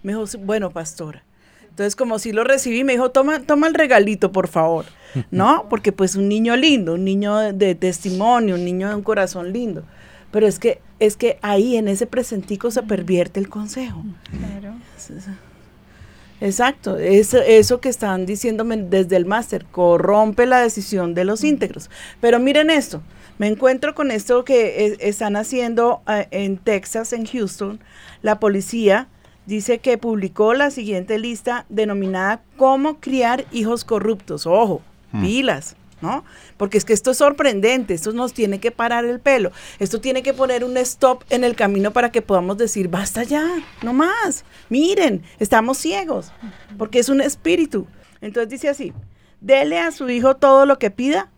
Me dijo, "Sí, bueno, pastora. Entonces, como si lo recibí, me dijo, toma, toma el regalito, por favor. ¿No? Porque pues un niño lindo, un niño de, de testimonio, un niño de un corazón lindo. Pero es que, es que ahí en ese presentico se pervierte el consejo. Es- Exacto, eso, eso que están diciéndome desde el máster, corrompe la decisión de los íntegros. Pero miren esto, me encuentro con esto que están haciendo eh, en Texas, en Houston, la policía dice que publicó la siguiente lista denominada Cómo criar hijos corruptos. Ojo, Hmm. pilas, ¿no? Porque es que esto es sorprendente, esto nos tiene que parar el pelo, esto tiene que poner un stop en el camino para que podamos decir, basta ya, no más, miren, estamos ciegos, porque es un espíritu. Entonces dice así, dele a su hijo todo lo que pida,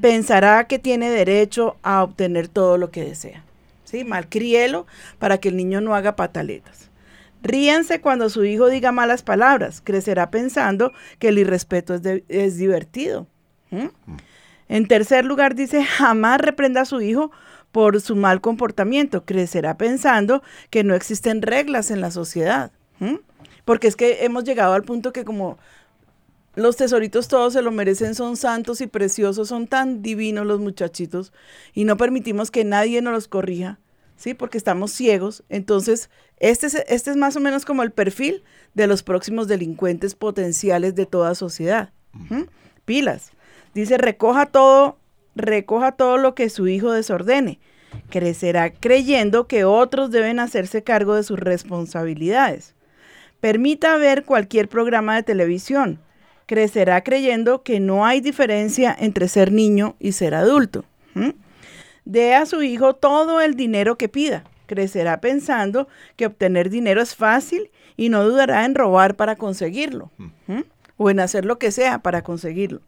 pensará que tiene derecho a obtener todo lo que desea. ¿Sí? Malcrielo para que el niño no haga pataletas. Ríanse cuando su hijo diga malas palabras. Crecerá pensando que el irrespeto es, de- es divertido. ¿Mm? En tercer lugar, dice, jamás reprenda a su hijo por su mal comportamiento. Crecerá pensando que no existen reglas en la sociedad. ¿Mm? Porque es que hemos llegado al punto que como los tesoritos todos se lo merecen, son santos y preciosos, son tan divinos los muchachitos y no permitimos que nadie nos los corrija, ¿sí? Porque estamos ciegos. Entonces, este es, este es más o menos como el perfil de los próximos delincuentes potenciales de toda sociedad. ¿Mm? Pilas. Dice, recoja todo, recoja todo lo que su hijo desordene. Crecerá creyendo que otros deben hacerse cargo de sus responsabilidades. Permita ver cualquier programa de televisión. Crecerá creyendo que no hay diferencia entre ser niño y ser adulto. ¿Mm? Dé a su hijo todo el dinero que pida. Crecerá pensando que obtener dinero es fácil y no dudará en robar para conseguirlo. ¿Mm? O en hacer lo que sea para conseguirlo.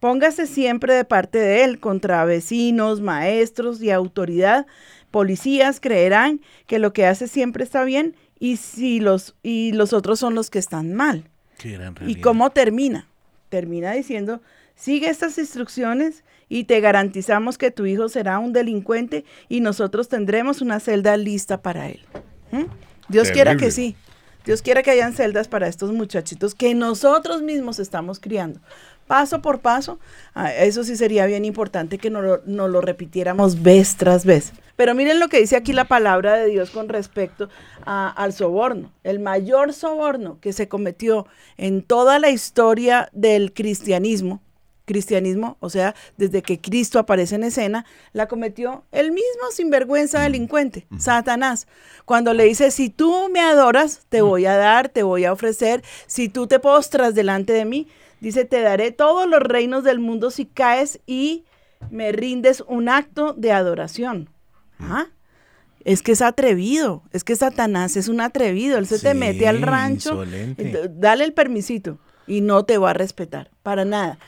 Póngase siempre de parte de él contra vecinos, maestros y autoridad. Policías creerán que lo que hace siempre está bien y si los y los otros son los que están mal. Qué gran ¿Y cómo termina? Termina diciendo, sigue estas instrucciones y te garantizamos que tu hijo será un delincuente y nosotros tendremos una celda lista para él. ¿Mm? Dios quiera que sí. Dios quiera que hayan celdas para estos muchachitos que nosotros mismos estamos criando. Paso por paso, ah, eso sí sería bien importante que nos lo, repitiéramos vez tras vez. Pero miren lo que dice aquí la palabra de Dios con respecto a- al soborno. El mayor soborno que se cometió en toda la historia del cristianismo, cristianismo, o sea, desde que Cristo aparece en escena, la cometió el mismo sinvergüenza delincuente, Satanás. Cuando le dice, si tú me adoras, te voy a dar, te voy a ofrecer, si tú te postras delante de mí, dice, te daré todos los reinos del mundo si caes y me rindes un acto de adoración. ¿Ah? Es que es atrevido, es que Satanás es un atrevido, él se te mete al rancho, dale el permisito y no te va a respetar, para nada.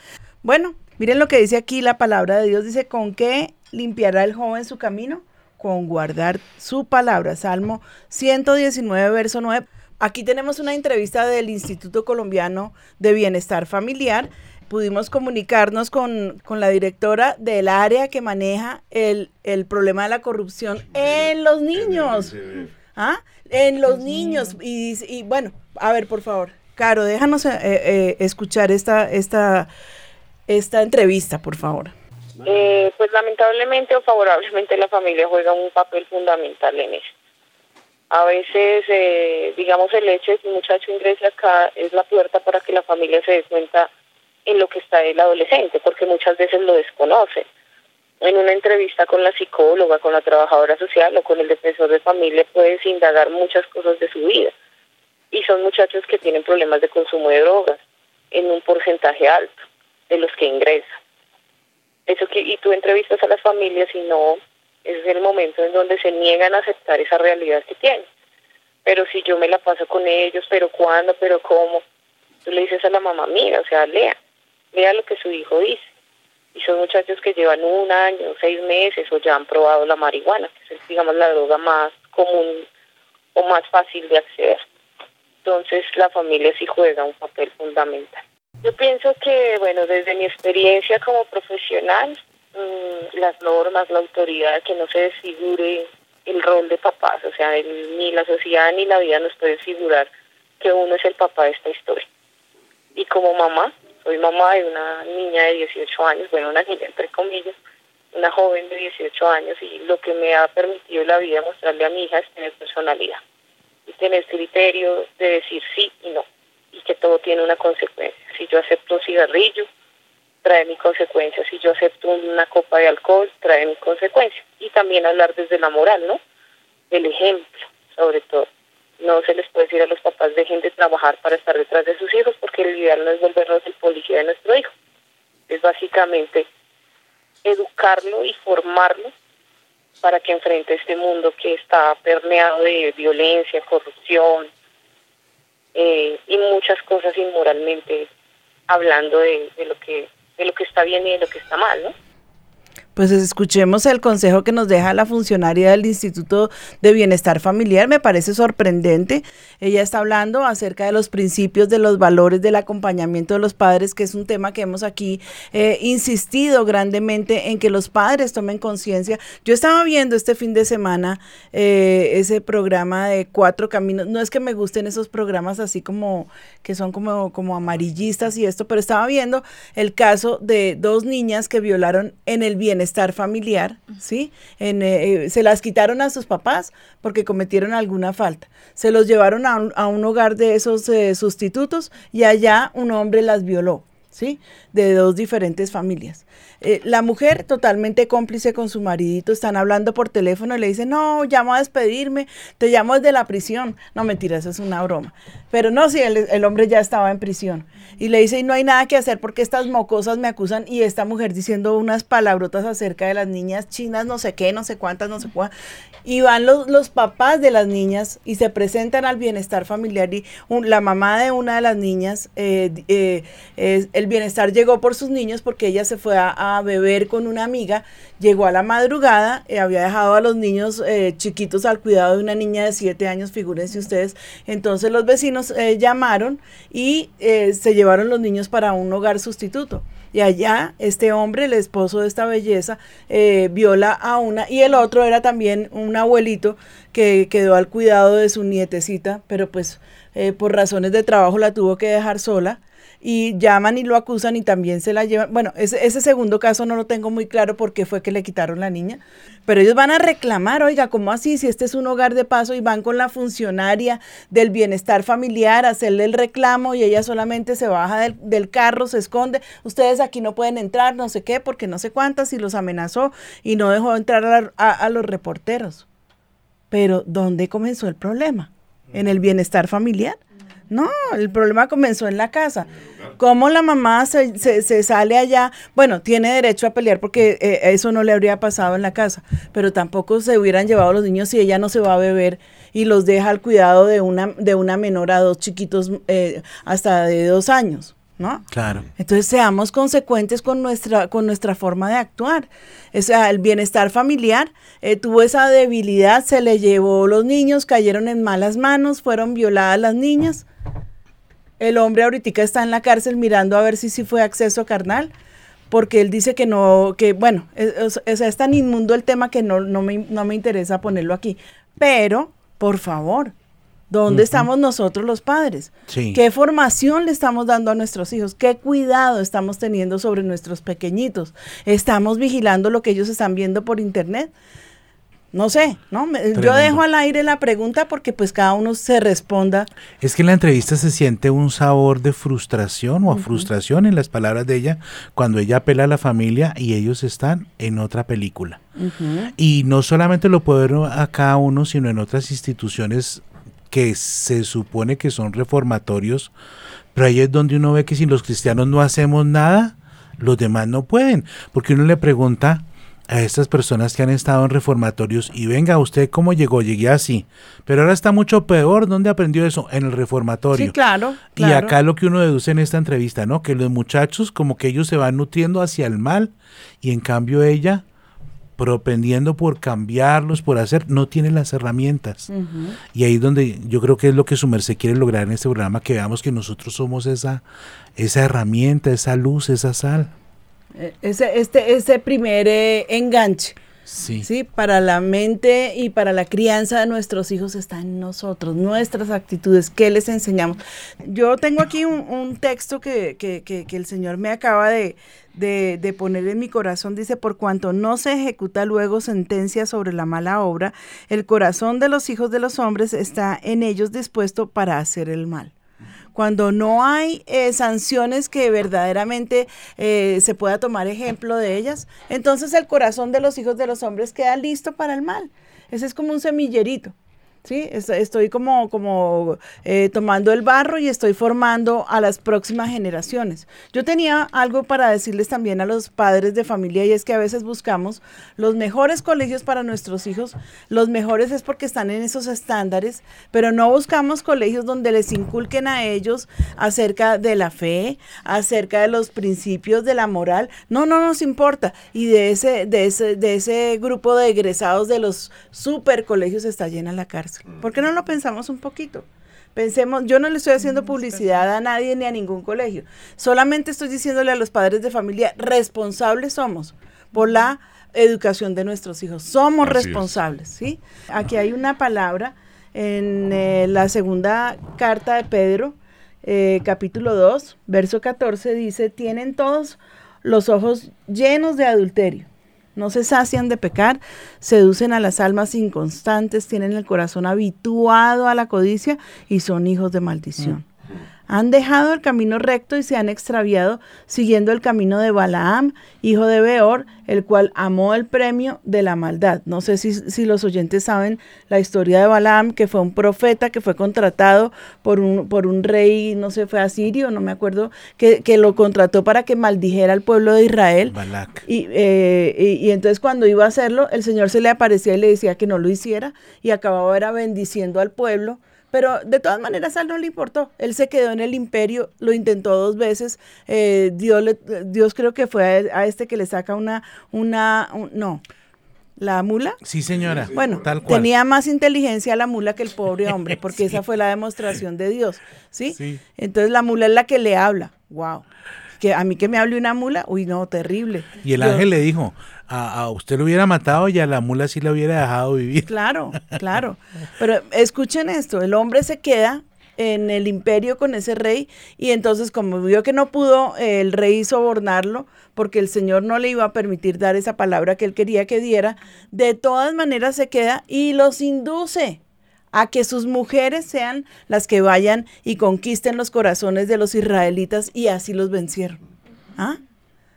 Bueno, miren lo que dice aquí la palabra de Dios, dice, ¿con qué limpiará el joven su camino? Con guardar su palabra, Salmo 119, verso 9. Aquí tenemos una entrevista del Instituto Colombiano de Bienestar Familiar. Pudimos comunicarnos con, con la directora del área que maneja el, el problema de la corrupción en los niños. ¿Ah? En los niños. Y, y bueno, a ver, por favor, Caro, déjanos eh, eh, escuchar esta, esta, esta entrevista, por favor. Eh, pues lamentablemente o favorablemente la familia juega un papel fundamental en eso. A veces, eh, digamos, el hecho de que un muchacho ingrese acá es la puerta para que la familia se dé cuenta en lo que está el adolescente, porque muchas veces lo desconoce. En una entrevista con la psicóloga, con la trabajadora social o con el defensor de familia puedes indagar muchas cosas de su vida. Y son muchachos que tienen problemas de consumo de drogas en un porcentaje alto de los que ingresan. Eso que y tú entrevistas a las familias y no ese es el momento en donde se niegan a aceptar esa realidad que tienen. Pero si yo me la paso con ellos pero cuándo pero cómo tú le dices a la mamá mira o sea lea lea lo que su hijo dice y son muchachos que llevan un año seis meses o ya han probado la marihuana que es digamos la droga más común o más fácil de acceder. Entonces la familia sí juega un papel fundamental yo pienso que, bueno, desde mi experiencia como profesional, mm, las normas, la autoridad, que no se desfigure el rol de papás, o sea, ni la sociedad ni la vida nos puede figurar que uno es el papá de esta historia. Y como mamá, soy mamá de una niña de 18 años, bueno, una niña entre comillas, una joven de 18 años, y lo que me ha permitido la vida mostrarle a mi hija es tener personalidad y tener criterio de decir sí y no y que todo tiene una consecuencia. Si yo acepto un cigarrillo, trae mi consecuencia. Si yo acepto una copa de alcohol, trae mi consecuencia. Y también hablar desde la moral, ¿no? Del ejemplo, sobre todo. No se les puede decir a los papás dejen de trabajar para estar detrás de sus hijos porque el ideal no es volvernos el policía de nuestro hijo. Es básicamente educarlo y formarlo para que enfrente este mundo que está permeado de violencia, corrupción, eh, y muchas cosas inmoralmente hablando de, de lo que de lo que está bien y de lo que está mal, ¿no? Pues escuchemos el consejo que nos deja la funcionaria del Instituto de Bienestar Familiar. Me parece sorprendente. Ella está hablando acerca de los principios, de los valores del acompañamiento de los padres, que es un tema que hemos aquí eh, insistido grandemente en que los padres tomen conciencia. Yo estaba viendo este fin de semana eh, ese programa de Cuatro Caminos. No es que me gusten esos programas así como que son como, como amarillistas y esto, pero estaba viendo el caso de dos niñas que violaron en el bienestar estar familiar, ¿sí? En, eh, se las quitaron a sus papás porque cometieron alguna falta. Se los llevaron a un, hogar de esos eh, sustitutos y allá un hombre las violó, ¿sí? De dos diferentes familias. La mujer totalmente cómplice con su maridito, están hablando por teléfono y le dicen, no, llamo a despedirme, te llamo desde la prisión. No, mentira, eso es una broma. Pero no, si el, el hombre ya estaba en prisión y le dice, y no hay nada que hacer porque estas mocosas me acusan y esta mujer diciendo unas palabrotas acerca de las niñas chinas, no sé qué, no sé cuántas, no sé cuántas. Y van los, los papás de las niñas y se presentan al bienestar familiar y la mamá de una de las niñas, eh, eh, el bienestar llegó por sus niños porque ella se fue a, beber con una amiga, llegó a la madrugada, eh, había dejado a los niños chiquitos al cuidado de una niña de siete años, figúrense ustedes. Entonces los vecinos llamaron y se llevaron los niños para un hogar sustituto. Y allá este hombre, el esposo de esta belleza, eh, viola a una, y el otro era también un abuelito que quedó al cuidado de su nietecita, pero pues eh, por razones de trabajo la tuvo que dejar sola y llaman y lo acusan y también se la llevan. Bueno, ese, ese segundo caso no lo tengo muy claro por qué fue que le quitaron la niña, pero ellos van a reclamar, oiga, ¿cómo así? Si este es un hogar de paso y van con la funcionaria del bienestar familiar a hacerle el reclamo y ella solamente se baja del, del carro, se esconde, ustedes aquí no pueden entrar, no sé qué, porque no sé cuántas, y los amenazó y no dejó entrar a, a los reporteros. Pero ¿dónde comenzó el problema? ¿En el bienestar familiar? No, el problema comenzó en la casa. ¿Cómo la mamá se, se, sale allá? Bueno, tiene derecho a pelear porque eh, eso no le habría pasado en la casa, pero tampoco se hubieran llevado los niños si ella no se va a beber y los deja al cuidado de una, de una menor a dos chiquitos eh, hasta de dos años. ¿No? Claro. Entonces seamos consecuentes con nuestra, con nuestra forma de actuar. O sea, el bienestar familiar eh, tuvo esa debilidad, se le llevó los niños, cayeron en malas manos, fueron violadas las niñas. El hombre ahorita está en la cárcel mirando a ver si sí fue acceso carnal, porque él dice que no, que bueno, es, es, tan inmundo el tema que no, no, me, no me interesa ponerlo aquí. Pero, por favor, ¿Dónde estamos nosotros los padres? ¿Qué formación le estamos dando a nuestros hijos? ¿Qué cuidado estamos teniendo sobre nuestros pequeñitos? ¿Estamos vigilando lo que ellos están viendo por internet? No sé, ¿no? Yo dejo al aire la pregunta porque pues cada uno se responda. Es que en la entrevista se siente un sabor de frustración o a frustración en las palabras de ella cuando ella apela a la familia y ellos están en otra película. Y no solamente lo puede ver a cada uno, sino en otras instituciones que se supone que son reformatorios, pero ahí es donde uno ve que si los cristianos no hacemos nada, los demás no pueden, porque uno le pregunta a estas personas que han estado en reformatorios y venga, ¿usted cómo llegó? Llegué así. Pero ahora está mucho peor. ¿Dónde aprendió eso? En el reformatorio. Sí, claro, Y acá lo que uno deduce en esta entrevista, ¿no? Que los muchachos como que ellos se van nutriendo hacia el mal y en cambio ella propendiendo por cambiarlos, por hacer, no tiene las herramientas. Y ahí es donde yo creo que es lo que su merced quiere lograr en este programa, que veamos que nosotros somos esa, esa herramienta, esa luz, esa sal. Eh, ese, este, ese primer eh, enganche. Sí. sí. Para la mente y para la crianza de nuestros hijos está en nosotros, nuestras actitudes, qué les enseñamos. Yo tengo aquí un, texto que, que, que, el Señor me acaba de, de, de, poner en mi corazón. Dice, por cuanto no se ejecuta luego sentencia sobre la mala obra, el corazón de los hijos de los hombres está en ellos dispuesto para hacer el mal cuando no hay eh, sanciones que verdaderamente eh, se pueda tomar ejemplo de ellas, entonces el corazón de los hijos de los hombres queda listo para el mal. Ese es como un semillerito. ¿Sí? Es- Estoy como, como eh, tomando el barro y estoy formando a las próximas generaciones. Yo tenía algo para decirles también a los padres de familia y es que a veces buscamos los mejores colegios para nuestros hijos. Los mejores es porque están en esos estándares, pero no buscamos colegios donde les inculquen a ellos acerca de la fe, acerca de los principios de la moral. No, no nos importa. Y de ese, de ese, de ese grupo de egresados de los super colegios está llena la cárcel. ¿Por qué no lo pensamos un poquito? Pensemos, yo no le estoy haciendo publicidad a nadie ni a ningún colegio. Solamente estoy diciéndole a los padres de familia, responsables somos por la educación de nuestros hijos. Somos Así es. responsables, ¿sí? Aquí hay una palabra en eh, la segunda carta de Pedro, eh, capítulo 2, verso 14, dice, tienen todos los ojos llenos de adulterio. No se sacian de pecar, seducen a las almas inconstantes, tienen el corazón habituado a la codicia y son hijos de maldición. Han dejado el camino recto y se han extraviado siguiendo el camino de Balaam, hijo de Beor, el cual amó el premio de la maldad. No sé si, si los oyentes saben la historia de Balaam, que fue un profeta que fue contratado por un, por un rey, no sé, fue asirio, no me acuerdo, que, que lo contrató para que maldijera al pueblo de Israel. Balak. Y, eh, y, y entonces cuando iba a hacerlo, el Señor se le aparecía y le decía que no lo hiciera y acababa era bendiciendo al pueblo. Pero de todas maneras a él no le importó. Él se quedó en el imperio, lo intentó dos veces. eh, Dios, le- Dios creo que fue a, a este que le saca una, una, un- no, la mula. Sí, señora. Bueno, tal cual. tenía más inteligencia la mula que el pobre (laughs) hombre, porque esa fue la demostración de Dios, ¿sí? Sí. Entonces la mula es la que le habla. Wow. Que a mí que me hable una mula, uy, no, terrible. Y el Yo- ángel le dijo, a, a usted lo hubiera matado y a la mula sí la hubiera dejado vivir. Claro, claro. Pero escuchen esto, el hombre se queda en el imperio con ese rey y entonces como vio que no pudo eh, el rey sobornarlo porque el Señor no le iba a permitir dar esa palabra que él quería que diera, de todas maneras se queda y los induce a que sus mujeres sean las que vayan y conquisten los corazones de los israelitas y así los vencieron. ¿Ah?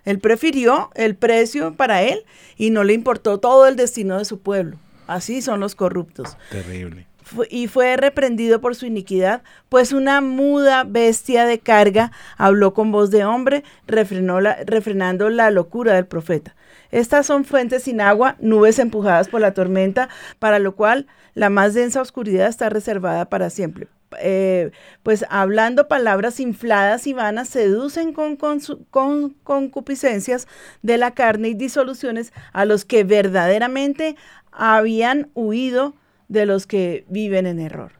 Él prefirió el precio para él y no le importó todo el destino de su pueblo. Así son los corruptos. Terrible. Y fue reprendido por su iniquidad, pues una muda bestia de carga habló con voz de hombre, refrenó la- refrenando la locura del profeta. Estas son fuentes sin agua, nubes empujadas por la tormenta, para lo cual la más densa oscuridad está reservada para siempre. Eh, pues hablando palabras infladas y vanas, seducen con, con, con concupiscencias de la carne y disoluciones a los que verdaderamente habían huido de los que viven en error.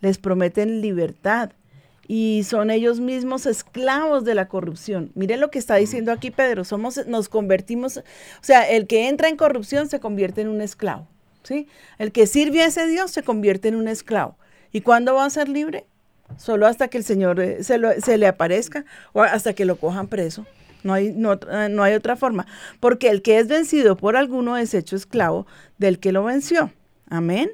Les prometen libertad y son ellos mismos esclavos de la corrupción. Miren lo que está diciendo aquí Pedro, somos nos convertimos, o sea, el que entra en corrupción se convierte en un esclavo, ¿sí? El que sirve a ese Dios se convierte en un esclavo. ¿Y cuándo va a ser libre? Solo hasta que el Señor eh, se, se le aparezca o hasta que lo cojan preso. No hay, no, eh, no hay otra forma. Porque el que es vencido por alguno es hecho esclavo del que lo venció. Amén.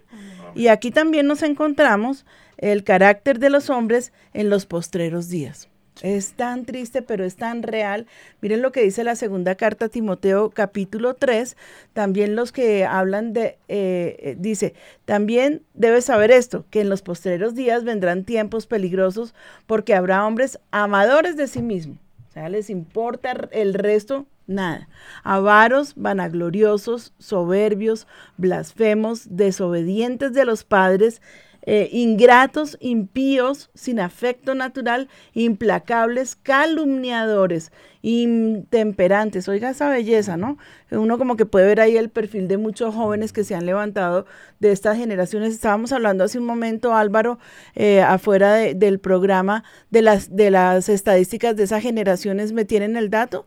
Y aquí también nos encontramos el carácter de los hombres en los postreros días. Es tan triste, pero es tan real. Miren lo que dice la segunda carta a Timoteo, capítulo 3. También los que hablan de, eh, eh, dice, también debes saber esto, que en los postreros días vendrán tiempos peligrosos porque habrá hombres amadores de sí mismos. O sea, les importa el resto, nada. Avaros, vanagloriosos, soberbios, blasfemos, desobedientes de los padres, eh, ingratos, impíos, sin afecto natural, implacables, calumniadores, intemperantes. Oiga esa belleza, ¿no? Uno como que puede ver ahí el perfil de muchos jóvenes que se han levantado de estas generaciones. Estábamos hablando hace un momento, Álvaro, eh, afuera de- del programa, de las, de las estadísticas de esas generaciones. ¿Me tienen el dato?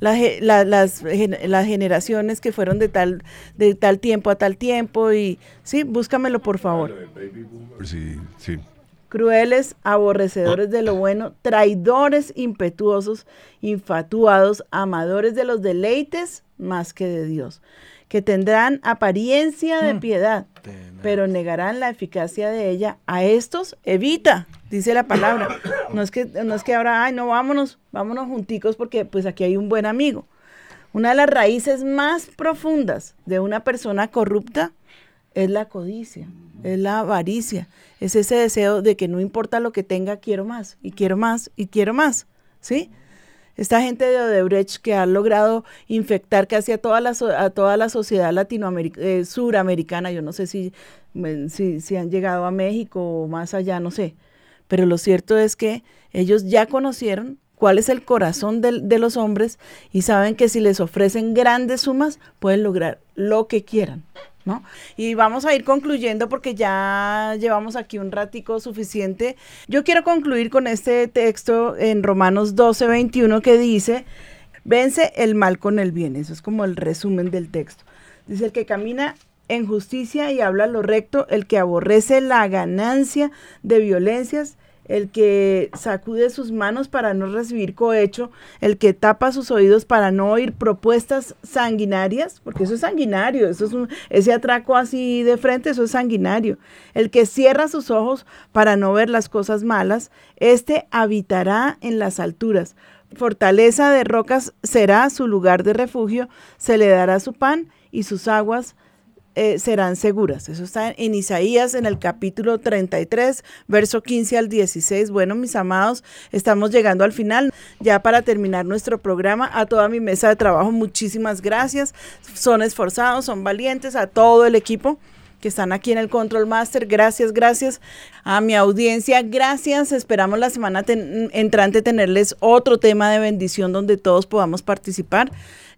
La ge- la- las, las generaciones que fueron de tal, de tal tiempo a tal tiempo y sí, búscamelo por favor. Sí, sí. Crueles, aborrecedores de lo bueno, traidores, impetuosos, infatuados, amadores de los deleites más que de Dios, que tendrán apariencia de piedad, pero negarán la eficacia de ella. A estos evita, dice la palabra. (coughs) No es que, no es que ahora, ay, no, vámonos, vámonos junticos porque pues aquí hay un buen amigo. Una de las raíces más profundas de una persona corrupta es la codicia, es la avaricia, es ese deseo de que no importa lo que tenga, quiero más, y quiero más, y quiero más, ¿sí? Esta gente de Odebrecht que ha logrado infectar casi a toda la, a toda la sociedad latinoamericana, eh, suramericana, yo no sé si, si, han llegado a México o más allá, no sé, pero lo cierto es que ellos ya conocieron cuál es el corazón de, los hombres y saben que si les ofrecen grandes sumas pueden lograr lo que quieran. Y vamos a ir concluyendo porque ya llevamos aquí un ratico suficiente. Yo quiero concluir con este texto en Romanos 12, 21 que dice, vence el mal con el bien. Eso es como el resumen del texto. Dice, el que camina en justicia y habla lo recto, el que aborrece la ganancia de violencias, el que sacude sus manos para no recibir cohecho, el que tapa sus oídos para no oír propuestas sanguinarias, porque eso es sanguinario, eso es ese atraco así de frente, eso es sanguinario. El que cierra sus ojos para no ver las cosas malas, este habitará en las alturas. Fortaleza de rocas será su lugar de refugio, se le dará su pan y sus aguas eh, serán seguras. Eso está en Isaías en el capítulo 33, verso 15 al 16. Bueno, mis amados, estamos llegando al final. Ya para terminar nuestro programa, a toda mi mesa de trabajo, muchísimas gracias. Son esforzados, son valientes, a todo el equipo que están aquí en el Control Master. Gracias, gracias a mi audiencia. Gracias. Esperamos la semana entrante tenerles otro tema de bendición donde todos podamos participar.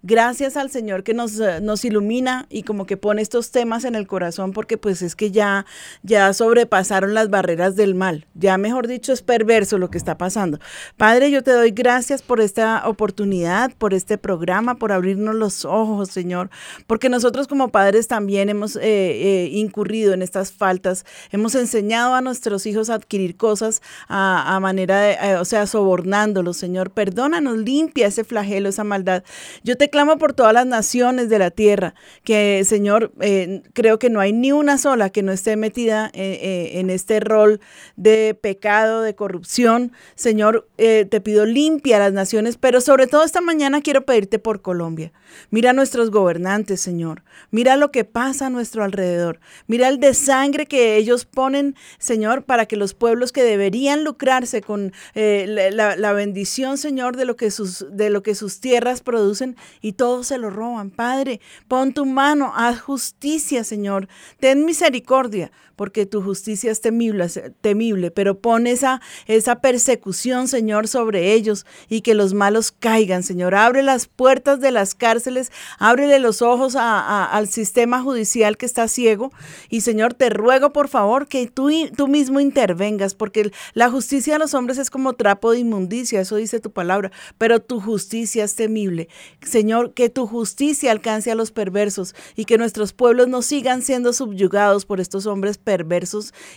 Gracias al Señor que nos, eh, nos ilumina y como que pone estos temas en el corazón porque pues es que ya, ya sobrepasaron las barreras del mal. Ya mejor dicho es perverso lo que está pasando. Padre, yo te doy gracias por esta oportunidad, por este programa, por abrirnos los ojos, Señor, porque nosotros como padres también hemos eh, eh, incurrido en estas faltas. Hemos enseñado a nuestros hijos a adquirir cosas a, manera de, o sea, sobornándolos, Señor. Perdónanos, limpia ese flagelo, esa maldad. Yo te clamo por todas las naciones de la tierra, que Señor, eh, creo que no hay ni una sola que no esté metida eh, eh, en este rol de pecado, de corrupción. Señor, te pido limpia las naciones, pero sobre todo esta mañana quiero pedirte por Colombia. Mira a nuestros gobernantes, Señor. Mira lo que pasa a nuestro alrededor. Mira el desangre que ellos ponen, Señor, para que los pueblos que deberían lucrarse con la, bendición, Señor, de lo que de lo que sus tierras producen y todos se lo roban. Padre, pon tu mano, haz justicia, Señor. Ten misericordia, porque tu justicia es temible, temible pero pon esa, esa persecución, Señor, sobre ellos y que los malos caigan, Señor. Abre las puertas de las cárceles, ábrele los ojos al sistema judicial que está ciego y, Señor, te ruego, por favor, que tú, tú mismo intervengas, porque la justicia de los hombres es como trapo de inmundicia, eso dice tu palabra, pero tu justicia es temible. Señor, que tu justicia alcance a los perversos y que nuestros pueblos no sigan siendo subyugados por estos hombres perversos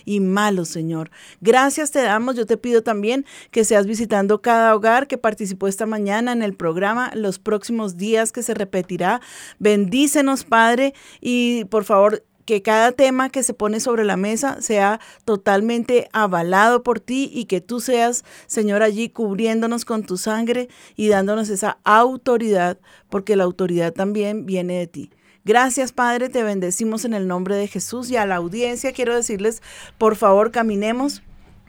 y malos, Señor. Gracias te damos. Yo te pido también que seas visitando cada hogar que participó esta mañana en el programa, los próximos días que se repetirá. Bendícenos, Padre, y por favor, que cada tema que se pone sobre la mesa sea totalmente avalado por ti y que tú seas, Señor, allí cubriéndonos con tu sangre y dándonos esa autoridad, porque la autoridad también viene de ti. Gracias, Padre, te bendecimos en el nombre de Jesús y a la audiencia. Quiero decirles, por favor, caminemos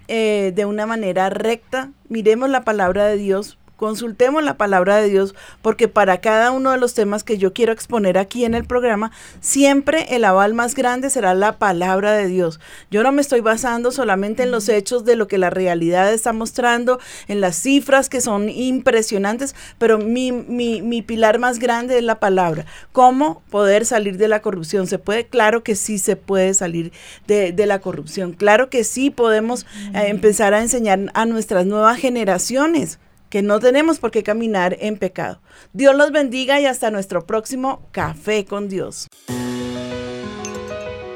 eh, de una manera recta, miremos la palabra de Dios, consultemos la palabra de Dios, porque para cada uno de los temas que yo quiero exponer aquí en el programa, siempre el aval más grande será la palabra de Dios. Yo no me estoy basando solamente en los hechos de lo que la realidad está mostrando, en las cifras que son impresionantes, pero mi, mi, pilar más grande es la palabra. ¿Cómo poder salir de la corrupción? ¿Se puede? Claro que sí se puede salir de, la corrupción. Claro que sí podemos eh, empezar a enseñar a nuestras nuevas generaciones que no tenemos por qué caminar en pecado. Dios los bendiga y hasta nuestro próximo Café con Dios.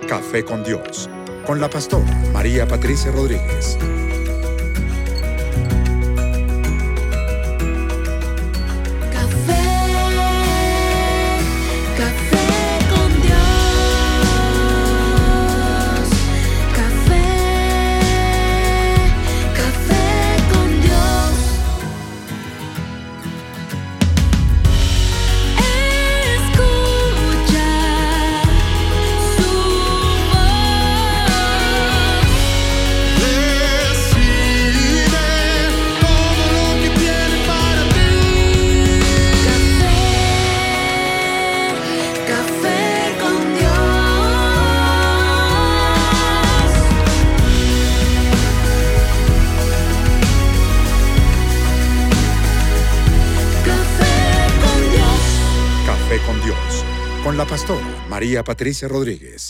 Café con Dios, con la pastora María Patricia Rodríguez. Con la pastora María Patricia Rodríguez.